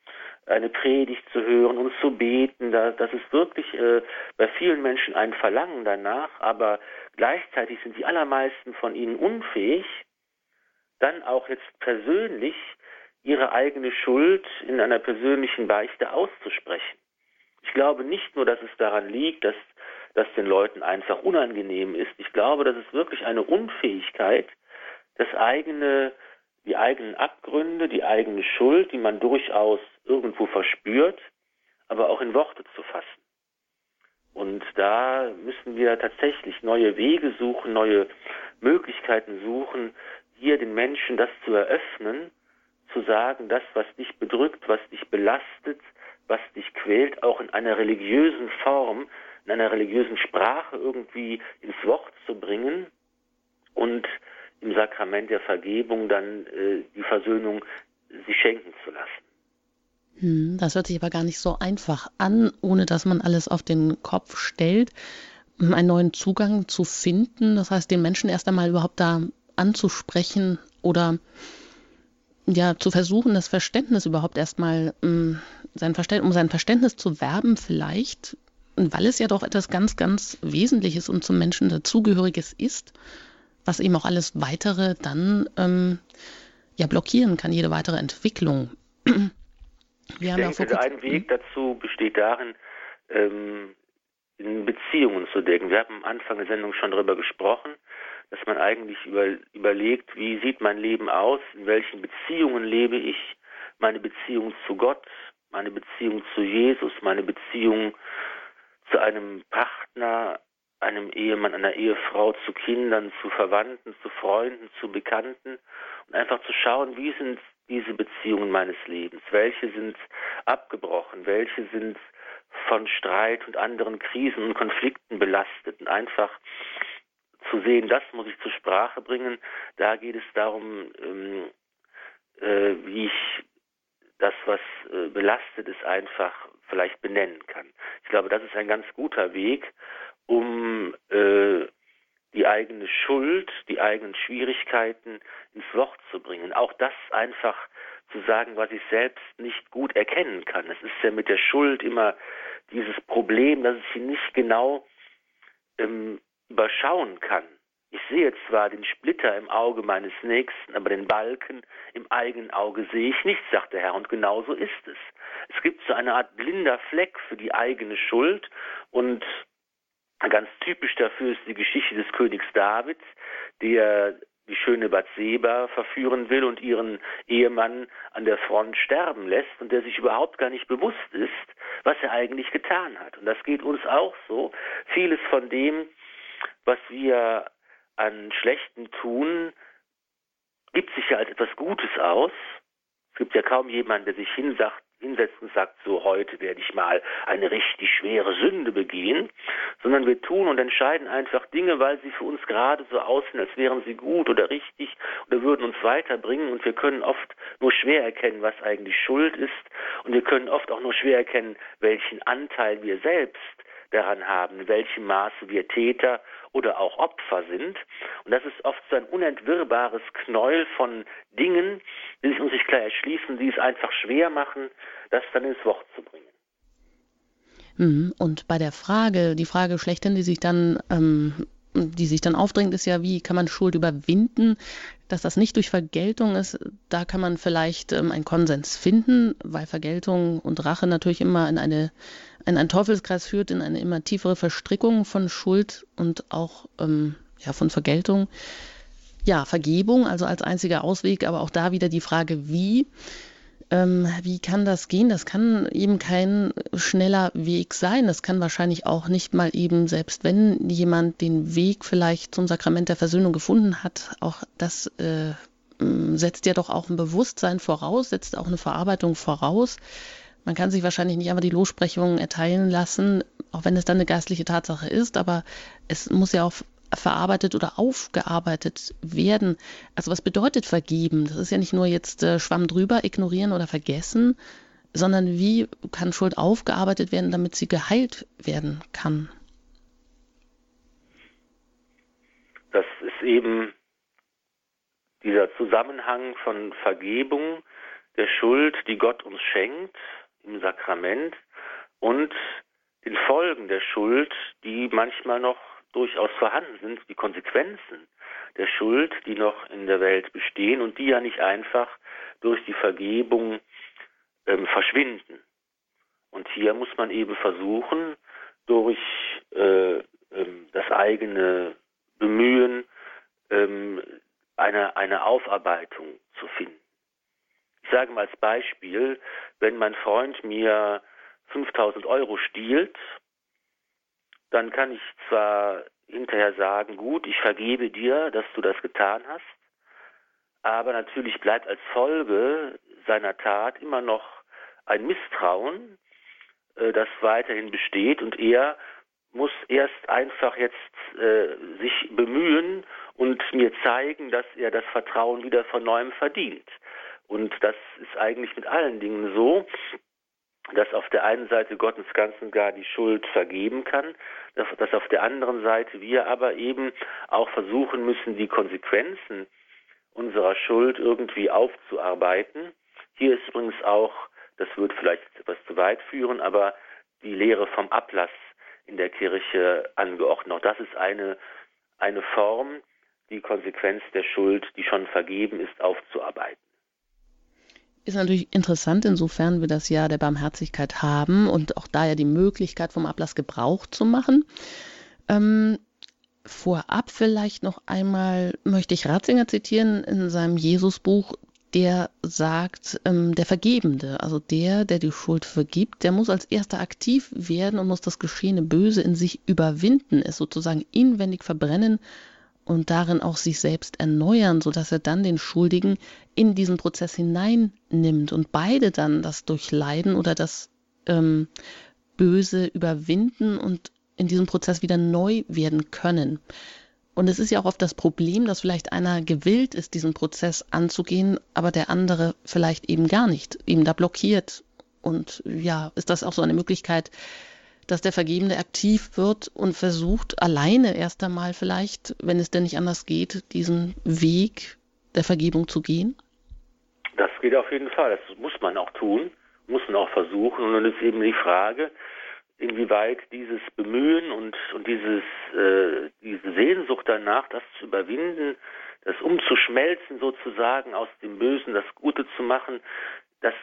eine Predigt zu hören und zu beten. Da, das ist wirklich äh, bei vielen Menschen ein Verlangen danach, aber gleichzeitig sind die allermeisten von ihnen unfähig, dann auch jetzt persönlich ihre eigene Schuld in einer persönlichen Beichte auszusprechen. Ich glaube nicht nur, dass es daran liegt, dass das den Leuten einfach unangenehm ist. Ich glaube, das ist wirklich eine Unfähigkeit, das eigene, die eigenen Abgründe, die eigene Schuld, die man durchaus irgendwo verspürt, aber auch in Worte zu fassen. Und da müssen wir tatsächlich neue Wege suchen, neue Möglichkeiten suchen, hier den Menschen das zu eröffnen, zu sagen, das, was dich bedrückt, was dich belastet, was dich quält, auch in einer religiösen Form, in einer religiösen Sprache irgendwie ins Wort zu bringen und im Sakrament der Vergebung dann äh, die Versöhnung sich schenken zu lassen. Hm, das hört sich aber gar nicht so einfach an, ohne dass man alles auf den Kopf stellt, einen neuen Zugang zu finden. Das heißt, den Menschen erst einmal überhaupt da anzusprechen oder ja zu versuchen, das Verständnis überhaupt erstmal mm, sein Verständnis, um sein Verständnis zu werben vielleicht, weil es ja doch etwas ganz, ganz Wesentliches und zum Menschen dazugehöriges ist, was eben auch alles weitere dann ähm, ja blockieren kann, jede weitere Entwicklung. Wir ich denke, ja ein Weg dazu besteht darin, ähm, in Beziehungen zu denken. Wir haben am Anfang der Sendung schon darüber gesprochen, dass man eigentlich über, überlegt, wie sieht mein Leben aus, in welchen Beziehungen lebe ich, meine Beziehung zu Gott, meine Beziehung zu Jesus, meine Beziehung zu einem Partner, einem Ehemann, einer Ehefrau, zu Kindern, zu Verwandten, zu Freunden, zu Bekannten und einfach zu schauen, wie sind diese Beziehungen meines Lebens, welche sind abgebrochen, welche sind von Streit und anderen Krisen und Konflikten belastet und einfach zu sehen, das muss ich zur Sprache bringen. Da geht es darum, ähm, äh, wie ich das, was äh, belastet ist, einfach vielleicht benennen kann. Ich glaube, das ist ein ganz guter Weg, um äh, die eigene Schuld, die eigenen Schwierigkeiten ins Wort zu bringen. Auch das einfach zu sagen, was ich selbst nicht gut erkennen kann. Es ist ja mit der Schuld immer dieses Problem, dass ich sie nicht genau ähm, überschauen kann. Ich sehe zwar den Splitter im Auge meines Nächsten, aber den Balken im eigenen Auge sehe ich nicht, sagt der Herr, und genauso ist es. Es gibt so eine Art blinder Fleck für die eigene Schuld und ganz typisch dafür ist die Geschichte des Königs David, der die schöne Bathseba verführen will und ihren Ehemann an der Front sterben lässt und der sich überhaupt gar nicht bewusst ist, was er eigentlich getan hat. Und das geht uns auch so. Vieles von dem, was wir an Schlechten tun, gibt sich ja als etwas Gutes aus. Es gibt ja kaum jemanden, der sich hinsagt, hinsetzt und sagt, so heute werde ich mal eine richtig schwere Sünde begehen, sondern wir tun und entscheiden einfach Dinge, weil sie für uns gerade so aussehen, als wären sie gut oder richtig oder würden uns weiterbringen. Und wir können oft nur schwer erkennen, was eigentlich Schuld ist. Und wir können oft auch nur schwer erkennen, welchen Anteil wir selbst daran haben, in welchem Maße wir Täter oder auch Opfer sind. Und das ist oft so ein unentwirrbares Knäuel von Dingen, die sich uns nicht klar erschließen, die es einfach schwer machen, das dann ins Wort zu bringen. Mhm. Und bei der Frage, die Frage schlechthin, die sich dann ähm, die sich dann aufdrängt, ist ja, wie kann man Schuld überwinden? Dass das nicht durch Vergeltung ist, da kann man vielleicht ähm, einen Konsens finden, weil Vergeltung und Rache natürlich immer in eine in einen Teufelskreis führt, in eine immer tiefere Verstrickung von Schuld und auch ähm, ja, von Vergeltung. Ja, Vergebung, also als einziger Ausweg, aber auch da wieder die Frage, wie. Ähm, wie kann das gehen? Das kann eben kein schneller Weg sein. Das kann wahrscheinlich auch nicht mal eben, selbst wenn jemand den Weg vielleicht zum Sakrament der Versöhnung gefunden hat, auch das äh, setzt ja doch auch ein Bewusstsein voraus, setzt auch eine Verarbeitung voraus. Man kann sich wahrscheinlich nicht einfach die Lossprechung erteilen lassen, auch wenn es dann eine geistliche Tatsache ist, aber es muss ja auch verarbeitet oder aufgearbeitet werden. Also was bedeutet vergeben? Das ist ja nicht nur jetzt äh, Schwamm drüber, ignorieren oder vergessen, sondern wie kann Schuld aufgearbeitet werden, damit sie geheilt werden kann? Das ist eben dieser Zusammenhang von Vergebung der Schuld, die Gott uns schenkt im Sakrament und den Folgen der Schuld, die manchmal noch durchaus vorhanden sind, die Konsequenzen der Schuld, die noch in der Welt bestehen und die ja nicht einfach durch die Vergebung ähm, verschwinden. Und hier muss man eben versuchen, durch äh, ähm, das eigene Bemühen ähm, eine, eine Aufarbeitung zu finden. Ich sage mal als Beispiel, wenn mein Freund mir 5000 Euro stiehlt dann kann ich zwar hinterher sagen, gut, ich vergebe dir, dass du das getan hast, aber natürlich bleibt als Folge seiner Tat immer noch ein Misstrauen, äh, das weiterhin besteht und er muss erst einfach jetzt äh, sich bemühen und mir zeigen, dass er das Vertrauen wieder von neuem verdient. Und das ist eigentlich mit allen Dingen so dass auf der einen Seite Gott uns ganz und gar die Schuld vergeben kann, dass, dass auf der anderen Seite wir aber eben auch versuchen müssen, die Konsequenzen unserer Schuld irgendwie aufzuarbeiten. Hier ist übrigens auch, das wird vielleicht etwas zu weit führen, aber die Lehre vom Ablass in der Kirche angeordnet. Auch das ist eine, eine Form, die Konsequenz der Schuld, die schon vergeben ist, aufzuarbeiten. Ist natürlich interessant, insofern wir das Jahr der Barmherzigkeit haben und auch da ja die Möglichkeit vom Ablass Gebrauch zu machen. Ähm, vorab vielleicht noch einmal möchte ich Ratzinger zitieren in seinem Jesusbuch, der sagt, ähm, der Vergebende, also der, der die Schuld vergibt, der muss als erster aktiv werden und muss das geschehene Böse in sich überwinden, es sozusagen inwendig verbrennen und darin auch sich selbst erneuern, sodass er dann den Schuldigen in diesen Prozess hineinnimmt und beide dann das Durchleiden oder das ähm, Böse überwinden und in diesem Prozess wieder neu werden können. Und es ist ja auch oft das Problem, dass vielleicht einer gewillt ist, diesen Prozess anzugehen, aber der andere vielleicht eben gar nicht, eben da blockiert. Und ja, ist das auch so eine Möglichkeit, dass der Vergebende aktiv wird und versucht, alleine erst einmal vielleicht, wenn es denn nicht anders geht, diesen Weg der Vergebung zu gehen? Das geht auf jeden Fall. Das muss man auch tun, muss man auch versuchen. Und dann ist eben die Frage, inwieweit dieses Bemühen und, und dieses, äh, diese Sehnsucht danach, das zu überwinden, das umzuschmelzen sozusagen, aus dem Bösen das Gute zu machen, das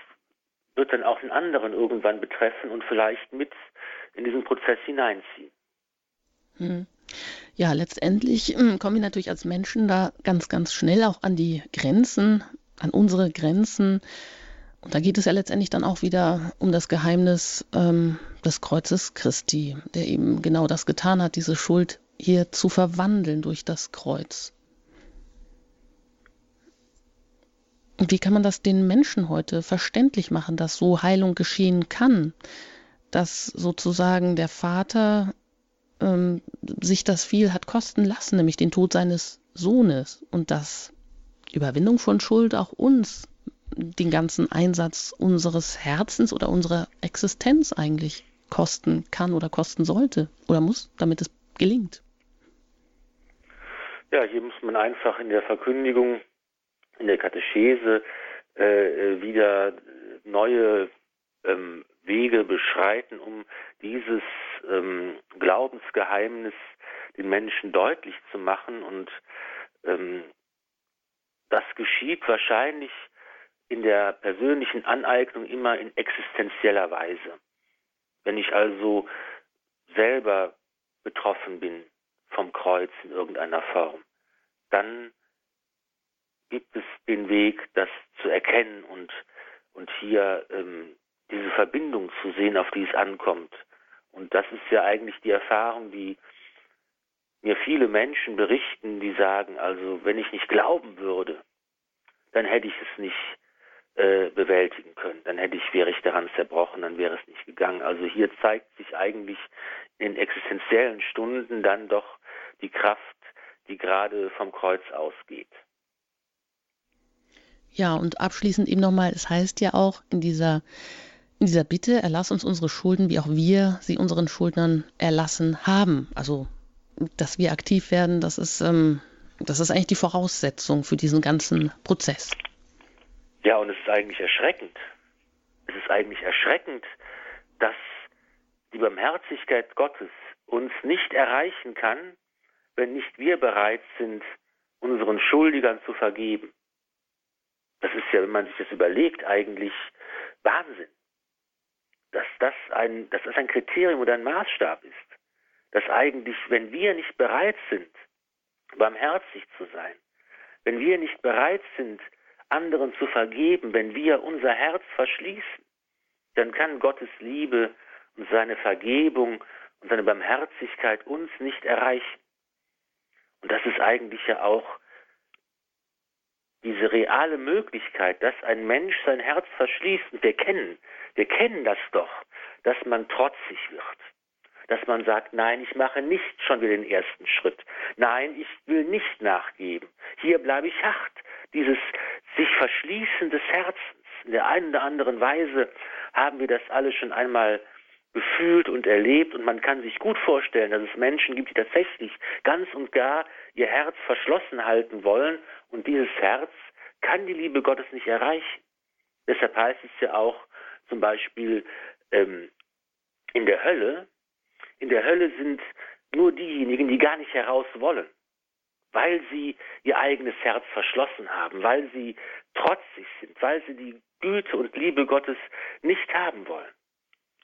wird dann auch den anderen irgendwann betreffen und vielleicht mit in diesen Prozess hineinziehen. Hm. Ja, letztendlich hm, kommen wir natürlich als Menschen da ganz, ganz schnell auch an die Grenzen, an unsere Grenzen. Und da geht es ja letztendlich dann auch wieder um das Geheimnis ähm, des Kreuzes Christi, der eben genau das getan hat, diese Schuld hier zu verwandeln durch das Kreuz. Und wie kann man das den Menschen heute verständlich machen, dass so Heilung geschehen kann? Dass sozusagen der Vater ähm, sich das viel hat kosten lassen, nämlich den Tod seines Sohnes und dass Überwindung von Schuld auch uns den ganzen Einsatz unseres Herzens oder unserer Existenz eigentlich kosten kann oder kosten sollte oder muss, damit es gelingt. Ja, hier muss man einfach in der Verkündigung, in der Katechese äh, wieder neue ähm, Wege beschreiten, um dieses ähm, Glaubensgeheimnis den Menschen deutlich zu machen. Und ähm, das geschieht wahrscheinlich in der persönlichen Aneignung immer in existenzieller Weise. Wenn ich also selber betroffen bin vom Kreuz in irgendeiner Form, dann gibt es den Weg, das zu erkennen und, und hier ähm, diese Verbindung zu sehen, auf die es ankommt. Und das ist ja eigentlich die Erfahrung, die mir viele Menschen berichten, die sagen, also wenn ich nicht glauben würde, dann hätte ich es nicht äh, bewältigen können. Dann hätte ich, wäre ich daran zerbrochen, dann wäre es nicht gegangen. Also hier zeigt sich eigentlich in existenziellen Stunden dann doch die Kraft, die gerade vom Kreuz ausgeht. Ja, und abschließend eben nochmal, es heißt ja auch in dieser, in dieser Bitte, erlass uns unsere Schulden, wie auch wir sie unseren Schuldnern erlassen haben. Also, dass wir aktiv werden, das ist, ähm, das ist eigentlich die Voraussetzung für diesen ganzen Prozess. Ja, und es ist eigentlich erschreckend. Es ist eigentlich erschreckend, dass die Barmherzigkeit Gottes uns nicht erreichen kann, wenn nicht wir bereit sind, unseren Schuldigern zu vergeben. Das ist ja, wenn man sich das überlegt, eigentlich Wahnsinn. Dass das ein, dass das ein Kriterium oder ein Maßstab ist. Dass eigentlich, wenn wir nicht bereit sind, barmherzig zu sein, wenn wir nicht bereit sind, anderen zu vergeben, wenn wir unser Herz verschließen, dann kann Gottes Liebe und seine Vergebung und seine Barmherzigkeit uns nicht erreichen. Und das ist eigentlich ja auch diese reale Möglichkeit, dass ein Mensch sein Herz verschließt. Und wir kennen, wir kennen das doch, dass man trotzig wird. Dass man sagt, nein, ich mache nicht schon wieder den ersten Schritt. Nein, ich will nicht nachgeben. Hier bleibe ich hart dieses sich Verschließen des Herzens. In der einen oder anderen Weise haben wir das alle schon einmal gefühlt und erlebt und man kann sich gut vorstellen, dass es Menschen gibt, die tatsächlich ganz und gar ihr Herz verschlossen halten wollen und dieses Herz kann die Liebe Gottes nicht erreichen. Deshalb heißt es ja auch zum Beispiel ähm, in der Hölle, in der Hölle sind nur diejenigen, die gar nicht heraus wollen weil sie ihr eigenes Herz verschlossen haben, weil sie trotzig sind, weil sie die Güte und Liebe Gottes nicht haben wollen.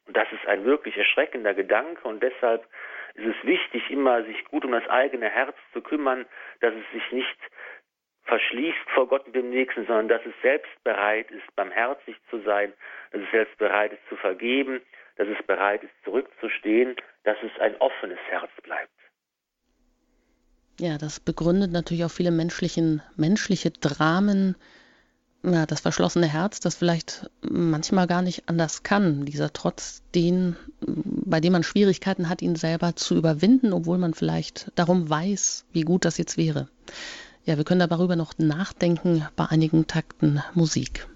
Und das ist ein wirklich erschreckender Gedanke und deshalb ist es wichtig, immer sich gut um das eigene Herz zu kümmern, dass es sich nicht verschließt vor Gott und dem Nächsten, sondern dass es selbst bereit ist, barmherzig zu sein, dass es selbst bereit ist zu vergeben, dass es bereit ist, zurückzustehen, dass es ein offenes Herz bleibt. Ja, das begründet natürlich auch viele menschlichen, menschliche Dramen, ja, das verschlossene Herz, das vielleicht manchmal gar nicht anders kann, dieser Trotz, den, bei dem man Schwierigkeiten hat, ihn selber zu überwinden, obwohl man vielleicht darum weiß, wie gut das jetzt wäre. Ja, wir können darüber noch nachdenken bei einigen Takten Musik.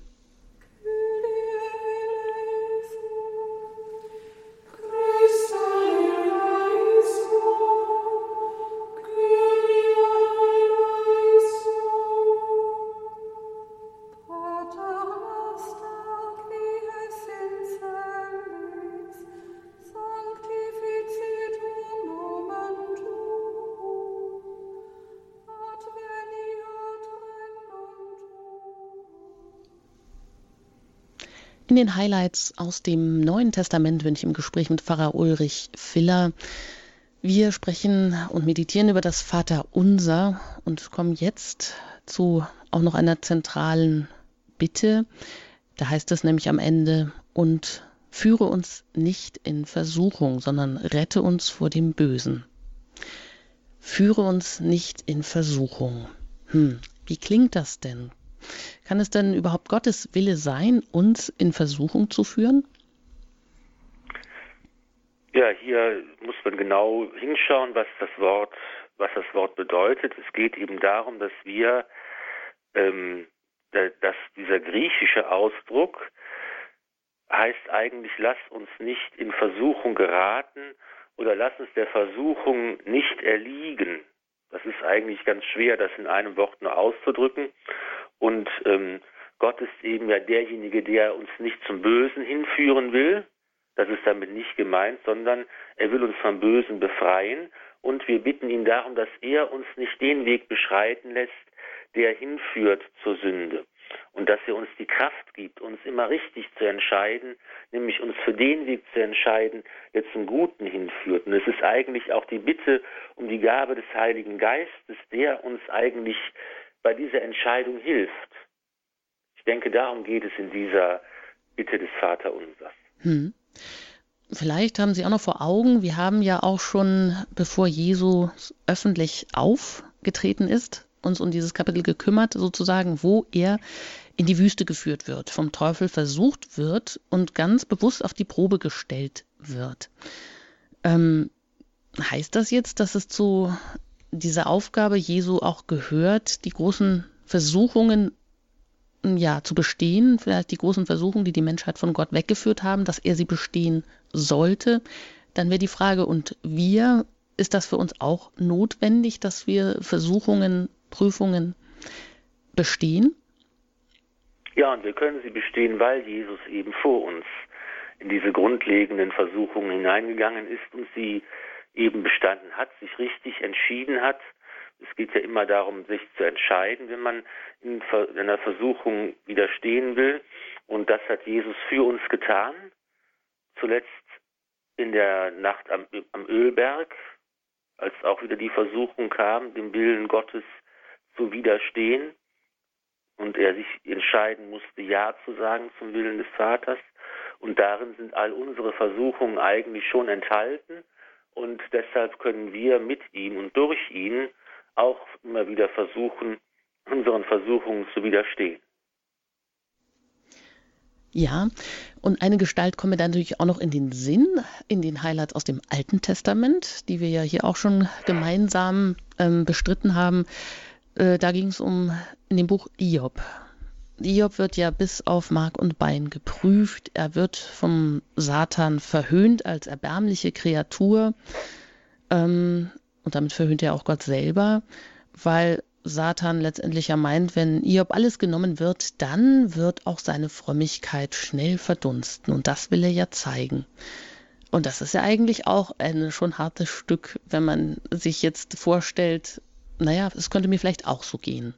Den Highlights aus dem Neuen Testament bin ich im Gespräch mit Pfarrer Ulrich Filler. Wir sprechen und meditieren über das Vaterunser und kommen jetzt zu auch noch einer zentralen Bitte. Da heißt es nämlich am Ende, und führe uns nicht in Versuchung, sondern rette uns vor dem Bösen. Führe uns nicht in Versuchung. Hm, wie klingt das denn? Kann es denn überhaupt Gottes Wille sein, uns in Versuchung zu führen? Ja, hier muss man genau hinschauen, was das Wort, was das Wort bedeutet. Es geht eben darum, dass wir, ähm, dass dieser griechische Ausdruck heißt eigentlich, lass uns nicht in Versuchung geraten oder lass uns der Versuchung nicht erliegen. Das ist eigentlich ganz schwer, das in einem Wort nur auszudrücken. Und ähm, Gott ist eben ja derjenige, der uns nicht zum Bösen hinführen will. Das ist damit nicht gemeint, sondern er will uns vom Bösen befreien. Und wir bitten ihn darum, dass er uns nicht den Weg beschreiten lässt, der hinführt zur Sünde. Und dass er uns die Kraft gibt, uns immer richtig zu entscheiden, nämlich uns für den Weg zu entscheiden, der zum Guten hinführt. Und es ist eigentlich auch die Bitte um die Gabe des Heiligen Geistes, der uns eigentlich bei dieser Entscheidung hilft. Ich denke, darum geht es in dieser Bitte des Vaterunsers. Hm. Vielleicht haben Sie auch noch vor Augen, wir haben ja auch schon, bevor Jesus öffentlich aufgetreten ist, uns um dieses Kapitel gekümmert, sozusagen, wo er in die Wüste geführt wird, vom Teufel versucht wird und ganz bewusst auf die Probe gestellt wird. Ähm, heißt das jetzt, dass es zu diese Aufgabe Jesu auch gehört, die großen Versuchungen ja, zu bestehen, vielleicht die großen Versuchungen, die die Menschheit von Gott weggeführt haben, dass er sie bestehen sollte, dann wäre die Frage, und wir, ist das für uns auch notwendig, dass wir Versuchungen, Prüfungen bestehen? Ja, und wir können sie bestehen, weil Jesus eben vor uns in diese grundlegenden Versuchungen hineingegangen ist und sie eben bestanden hat, sich richtig entschieden hat. Es geht ja immer darum, sich zu entscheiden, wenn man in einer Versuchung widerstehen will. Und das hat Jesus für uns getan. Zuletzt in der Nacht am, am Ölberg, als auch wieder die Versuchung kam, dem Willen Gottes zu widerstehen und er sich entscheiden musste, Ja zu sagen zum Willen des Vaters. Und darin sind all unsere Versuchungen eigentlich schon enthalten. Und deshalb können wir mit ihm und durch ihn auch immer wieder versuchen, unseren Versuchungen zu widerstehen. Ja, und eine Gestalt kommt mir dann natürlich auch noch in den Sinn, in den Highlights aus dem Alten Testament, die wir ja hier auch schon gemeinsam ähm, bestritten haben. Äh, da ging es um in dem Buch Iob. Hiob wird ja bis auf Mark und Bein geprüft. Er wird vom Satan verhöhnt als erbärmliche Kreatur. Ähm, und damit verhöhnt er auch Gott selber, weil Satan letztendlich ja meint, wenn Hiob alles genommen wird, dann wird auch seine Frömmigkeit schnell verdunsten. Und das will er ja zeigen. Und das ist ja eigentlich auch ein schon hartes Stück, wenn man sich jetzt vorstellt, naja, es könnte mir vielleicht auch so gehen.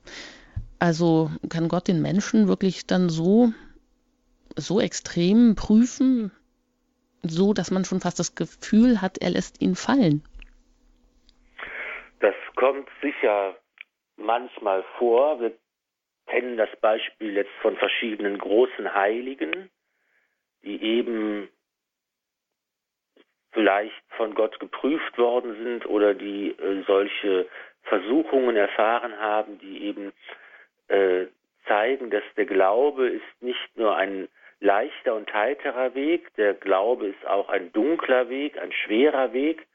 Also kann Gott den Menschen wirklich dann so, so extrem prüfen, so dass man schon fast das Gefühl hat, er lässt ihn fallen? Das kommt sicher manchmal vor. Wir kennen das Beispiel jetzt von verschiedenen großen Heiligen, die eben vielleicht von Gott geprüft worden sind oder die äh, solche Versuchungen erfahren haben, die eben äh, zeigen, dass der Glaube ist nicht nur ein leichter und heiterer Weg, der Glaube ist auch ein dunkler Weg, ein schwerer Weg.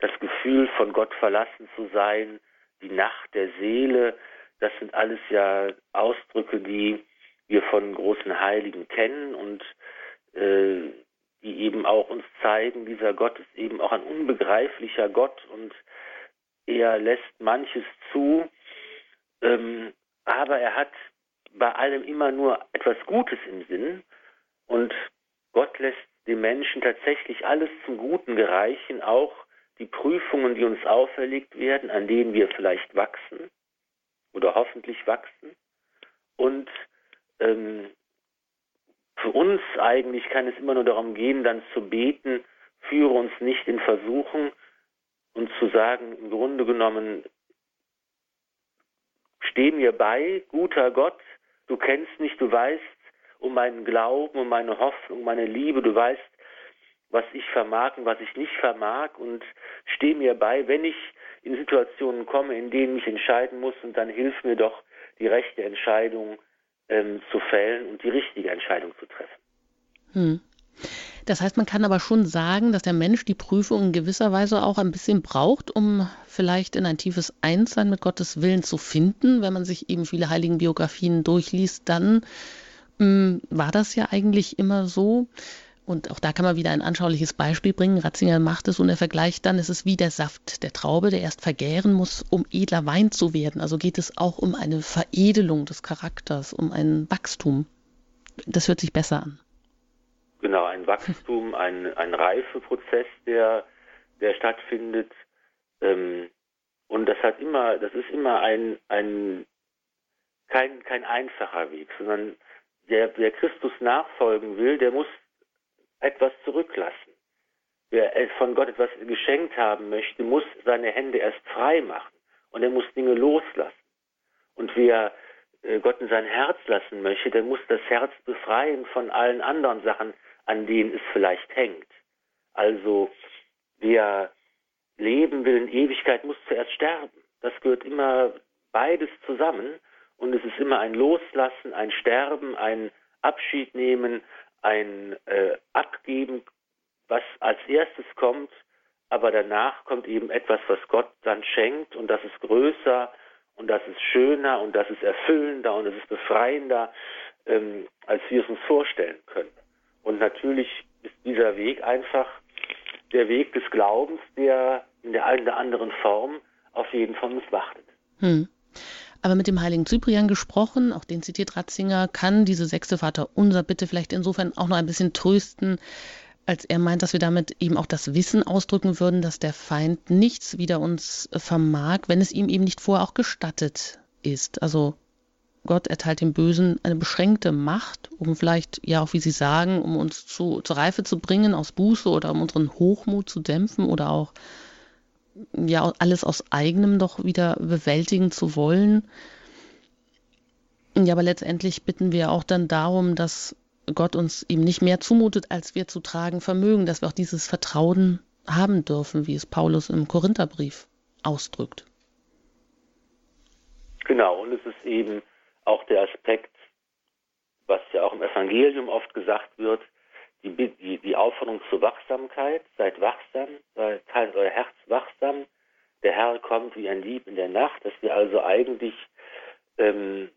Das Gefühl, von Gott verlassen zu sein, die Nacht der Seele, das sind alles ja Ausdrücke, die wir von großen Heiligen kennen und äh, die eben auch uns zeigen, dieser Gott ist eben auch ein unbegreiflicher Gott und er lässt manches zu, ähm, aber er hat bei allem immer nur etwas Gutes im Sinn und Gott lässt dem Menschen tatsächlich alles zum Guten gereichen, auch die Prüfungen, die uns auferlegt werden, an denen wir vielleicht wachsen oder hoffentlich wachsen. Und ähm, für uns eigentlich kann es immer nur darum gehen, dann zu beten, führe uns nicht in Versuchung und zu sagen, im Grunde genommen, steh mir bei, guter Gott, du kennst mich, du weißt um meinen Glauben, um meine Hoffnung, meine Liebe, du weißt, was ich vermag und was ich nicht vermag und steh mir bei, wenn ich in Situationen komme, in denen ich entscheiden muss und dann hilf mir doch, die rechte Entscheidung ähm, zu fällen und die richtige Entscheidung zu treffen. Hm. Das heißt, man kann aber schon sagen, dass der Mensch die Prüfung in gewisser Weise auch ein bisschen braucht, um vielleicht in ein tiefes Einssein mit Gottes Willen zu finden. Wenn man sich eben viele heiligen Biografien durchliest, dann hm, war das ja eigentlich immer so. Und auch da kann man wieder ein anschauliches Beispiel bringen. Ratzinger macht es und er vergleicht dann, es ist wie der Saft der Traube, der erst vergären muss, um edler Wein zu werden. Also geht es auch um eine Veredelung des Charakters, um ein Wachstum. Das hört sich besser an. Genau, ein Wachstum, ein, ein Reifeprozess, der, der stattfindet. Ähm, und das hat immer, das ist immer ein, ein kein, kein einfacher Weg, sondern der, der Christus nachfolgen will, der muss etwas zurücklassen. Wer von Gott etwas geschenkt haben möchte, muss seine Hände erst frei machen und er muss Dinge loslassen. Und wer äh, Gott in sein Herz lassen möchte, der muss das Herz befreien von allen anderen Sachen, an denen es vielleicht hängt. Also wer leben will in Ewigkeit, muss zuerst sterben. Das gehört immer beides zusammen und es ist immer ein Loslassen, ein Sterben, ein Abschied nehmen, ein äh, Abgeben, was als erstes kommt, aber danach kommt eben etwas, was Gott dann schenkt und das ist größer und das ist schöner und das ist erfüllender und das ist befreiender, ähm, als wir es uns vorstellen können. Und natürlich ist dieser Weg einfach der Weg des Glaubens, der in der einen oder anderen Form auf jeden Fall missachtet. Hm. Aber mit dem heiligen Cyprian gesprochen, auch den zitiert Ratzinger, kann diese sechste Vater unser Bitte vielleicht insofern auch noch ein bisschen trösten, als er meint, dass wir damit eben auch das Wissen ausdrücken würden, dass der Feind nichts wider uns vermag, wenn es ihm eben nicht vorher auch gestattet ist. Also Gott erteilt dem Bösen eine beschränkte Macht, um vielleicht, ja, auch wie Sie sagen, um uns zu, zur Reife zu bringen aus Buße oder um unseren Hochmut zu dämpfen oder auch ja alles aus eigenem doch wieder bewältigen zu wollen. Ja, aber letztendlich bitten wir auch dann darum, dass Gott uns eben nicht mehr zumutet, als wir zu tragen vermögen, dass wir auch dieses Vertrauen haben dürfen, wie es Paulus im Korintherbrief ausdrückt. Genau, und es ist eben auch der Aspekt, was ja auch im Evangelium oft gesagt wird, die, die, die Aufforderung zur Wachsamkeit, seid wachsam, seid, euer Herz wachsam, der Herr kommt wie ein Dieb in der Nacht, dass wir also eigentlich ähm,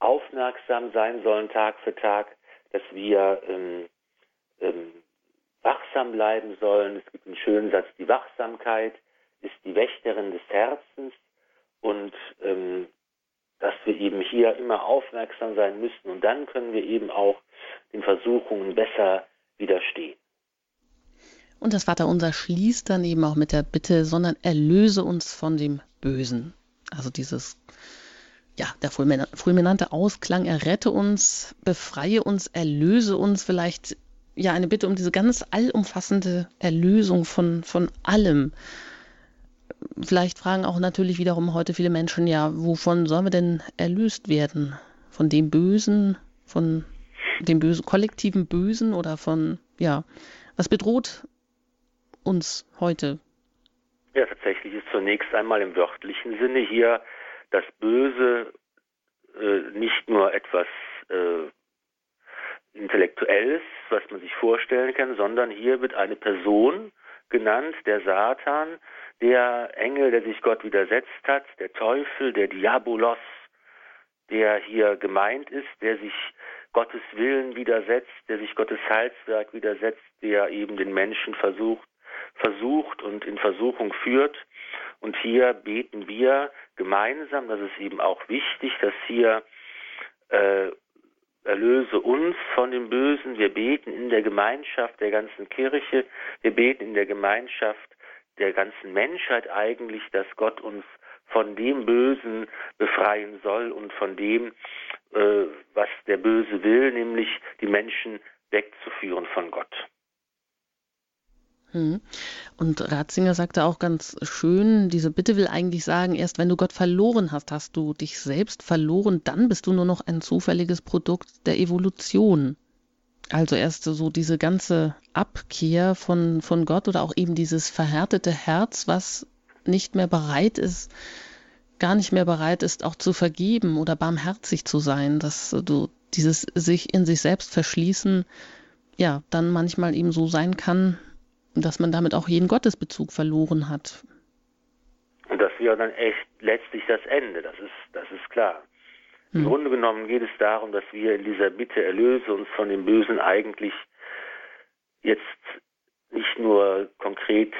aufmerksam sein sollen Tag für Tag, dass wir ähm, ähm, wachsam bleiben sollen. Es gibt einen schönen Satz, die Wachsamkeit ist die Wächterin des Herzens und ähm, dass wir eben hier immer aufmerksam sein müssen und dann können wir eben auch den Versuchungen besser widerstehen. Und das Vaterunser schließt dann eben auch mit der Bitte, sondern erlöse uns von dem Bösen. Also dieses, ja, der fulminante Ausklang, errette uns, befreie uns, erlöse uns, vielleicht ja eine Bitte um diese ganz allumfassende Erlösung von, von allem. Vielleicht fragen auch natürlich wiederum heute viele Menschen, ja, wovon sollen wir denn erlöst werden? Von dem Bösen, von dem bösen, kollektiven Bösen oder von, ja, was bedroht uns heute? Ja, tatsächlich ist zunächst einmal im wörtlichen Sinne hier das Böse äh, nicht nur etwas äh, Intellektuelles, was man sich vorstellen kann, sondern hier wird eine Person genannt, der Satan, der Engel, der sich Gott widersetzt hat, der Teufel, der Diabolos, der hier gemeint ist, der sich Gottes Willen widersetzt, der sich Gottes Heilswerk widersetzt, der eben den Menschen versucht, versucht und in Versuchung führt. Und hier beten wir gemeinsam, das ist eben auch wichtig, dass hier äh, erlöse uns von dem Bösen. Wir beten in der Gemeinschaft der ganzen Kirche, wir beten in der Gemeinschaft der ganzen Menschheit eigentlich, dass Gott uns von dem Bösen befreien soll und von dem, äh, was der Böse will, nämlich die Menschen wegzuführen von Gott. Hm. Und Ratzinger sagte auch ganz schön, diese Bitte will eigentlich sagen, erst wenn du Gott verloren hast, hast du dich selbst verloren, dann bist du nur noch ein zufälliges Produkt der Evolution. Also erst so diese ganze Abkehr von, von Gott oder auch eben dieses verhärtete Herz, was nicht mehr bereit ist, gar nicht mehr bereit ist, auch zu vergeben oder barmherzig zu sein, dass du dieses sich in sich selbst verschließen, ja, dann manchmal eben so sein kann, dass man damit auch jeden Gottesbezug verloren hat. Und das wäre dann echt letztlich das Ende, das ist, das ist klar. Im hm. Grunde genommen geht es darum, dass wir in dieser Bitte erlöse uns von dem Bösen eigentlich jetzt nicht nur konkret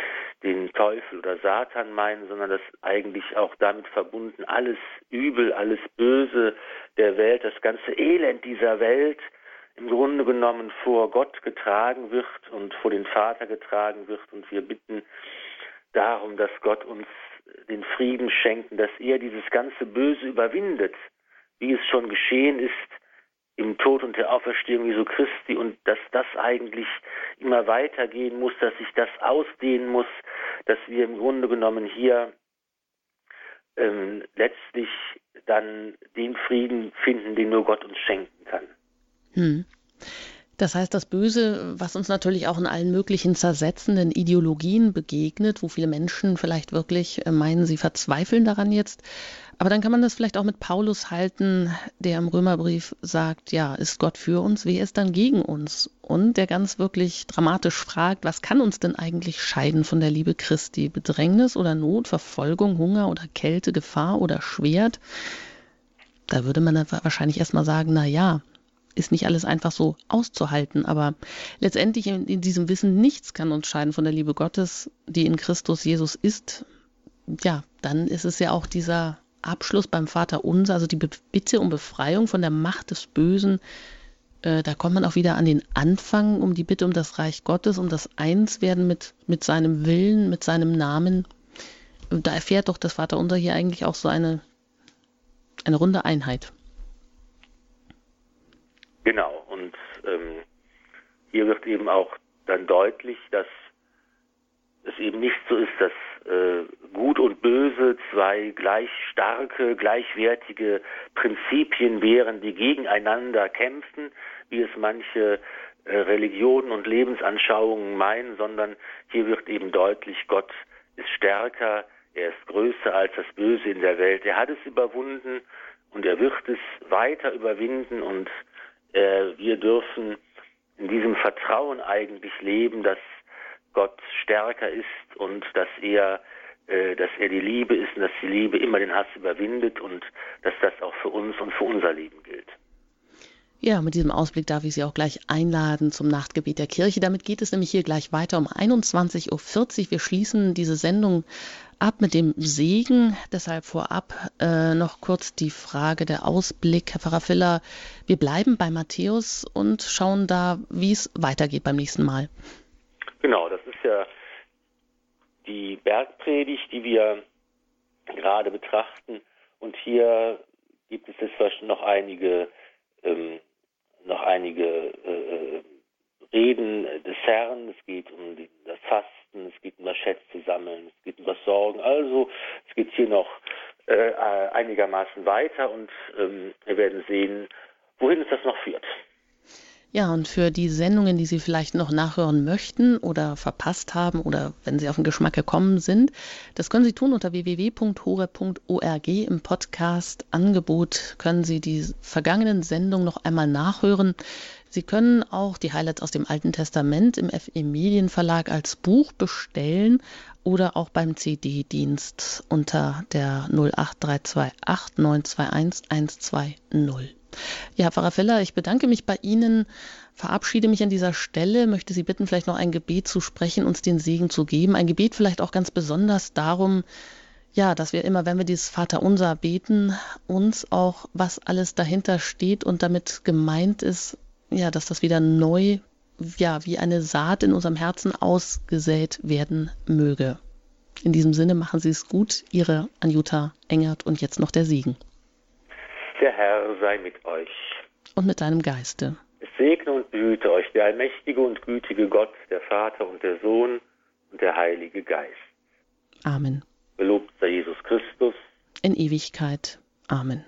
den Teufel oder Satan meinen, sondern das eigentlich auch damit verbunden, alles Übel, alles Böse der Welt, das ganze Elend dieser Welt, im Grunde genommen vor Gott getragen wird und vor den Vater getragen wird. Und wir bitten darum, dass Gott uns den Frieden schenken, dass er dieses ganze Böse überwindet, wie es schon geschehen ist im Tod und der Auferstehung Jesu Christi und dass das eigentlich immer weitergehen muss, dass sich das ausdehnen muss, dass wir im Grunde genommen hier ähm, letztlich dann den Frieden finden, den nur Gott uns schenken kann. Hm. Das heißt, das Böse, was uns natürlich auch in allen möglichen zersetzenden Ideologien begegnet, wo viele Menschen vielleicht wirklich äh, meinen, sie verzweifeln daran jetzt. Aber dann kann man das vielleicht auch mit Paulus halten, der im Römerbrief sagt, ja, ist Gott für uns, wer ist dann gegen uns? Und der ganz wirklich dramatisch fragt, was kann uns denn eigentlich scheiden von der Liebe Christi? Bedrängnis oder Not, Verfolgung, Hunger oder Kälte, Gefahr oder Schwert? Da würde man wahrscheinlich erstmal sagen, na ja, ist nicht alles einfach so auszuhalten. Aber letztendlich in, in, diesem Wissen, nichts kann uns scheiden von der Liebe Gottes, die in Christus Jesus ist. Ja, dann ist es ja auch dieser Abschluss beim Vater Unser, also die Bitte um Befreiung von der Macht des Bösen. Äh, da kommt man auch wieder an den Anfang, um die Bitte um das Reich Gottes, um das Einswerden mit, mit seinem Willen, mit seinem Namen. Da erfährt doch das Vater Unser hier eigentlich auch so eine, eine runde Einheit. Genau, und ähm, hier wird eben auch dann deutlich, dass es eben nicht so ist, dass äh, Gut und Böse zwei gleich starke, gleichwertige Prinzipien wären, die gegeneinander kämpfen, wie es manche äh, Religionen und Lebensanschauungen meinen, sondern hier wird eben deutlich, Gott ist stärker, er ist größer als das Böse in der Welt. Er hat es überwunden und er wird es weiter überwinden und äh, wir dürfen in diesem Vertrauen eigentlich leben, dass Gott stärker ist und dass er äh, dass er die Liebe ist und dass die Liebe immer den Hass überwindet und dass das auch für uns und für unser Leben gilt. Ja, mit diesem Ausblick darf ich Sie auch gleich einladen zum Nachtgebet der Kirche. Damit geht es nämlich hier gleich weiter um 21.40 Uhr. Wir schließen diese Sendung ab mit dem Segen. Deshalb vorab äh, noch kurz die Frage der Ausblick. Herr Pfarrer Filler, wir bleiben bei Matthäus und schauen da, wie es weitergeht beim nächsten Mal. Genau, das ist ja die Bergpredigt, die wir gerade betrachten. Und hier gibt es jetzt noch einige, ähm, noch einige äh, Reden des Herrn. Es geht um das Fasten, es geht um das Schätze sammeln, es geht um das Sorgen. Also es geht hier noch äh, einigermaßen weiter und ähm, wir werden sehen, wohin es das noch führt. Ja, und für die Sendungen, die Sie vielleicht noch nachhören möchten oder verpasst haben oder wenn Sie auf den Geschmack gekommen sind, das können Sie tun unter www.hore.org im Podcast-Angebot können Sie die vergangenen Sendungen noch einmal nachhören. Sie können auch die Highlights aus dem Alten Testament im FE Medienverlag als Buch bestellen oder auch beim CD-Dienst unter der 08328 921 120. Ja, Pfarrer Feller, ich bedanke mich bei Ihnen, verabschiede mich an dieser Stelle, möchte Sie bitten, vielleicht noch ein Gebet zu sprechen, uns den Segen zu geben. Ein Gebet vielleicht auch ganz besonders darum, ja, dass wir immer, wenn wir dieses Vaterunser beten, uns auch, was alles dahinter steht und damit gemeint ist, ja, dass das wieder neu, ja, wie eine Saat in unserem Herzen ausgesät werden möge. In diesem Sinne machen Sie es gut, Ihre Anjuta Engert und jetzt noch der Segen. Der Herr sei mit euch. Und mit deinem Geiste. Es segne und behüte euch der allmächtige und gütige Gott, der Vater und der Sohn und der Heilige Geist. Amen. Gelobt sei Jesus Christus. In Ewigkeit. Amen.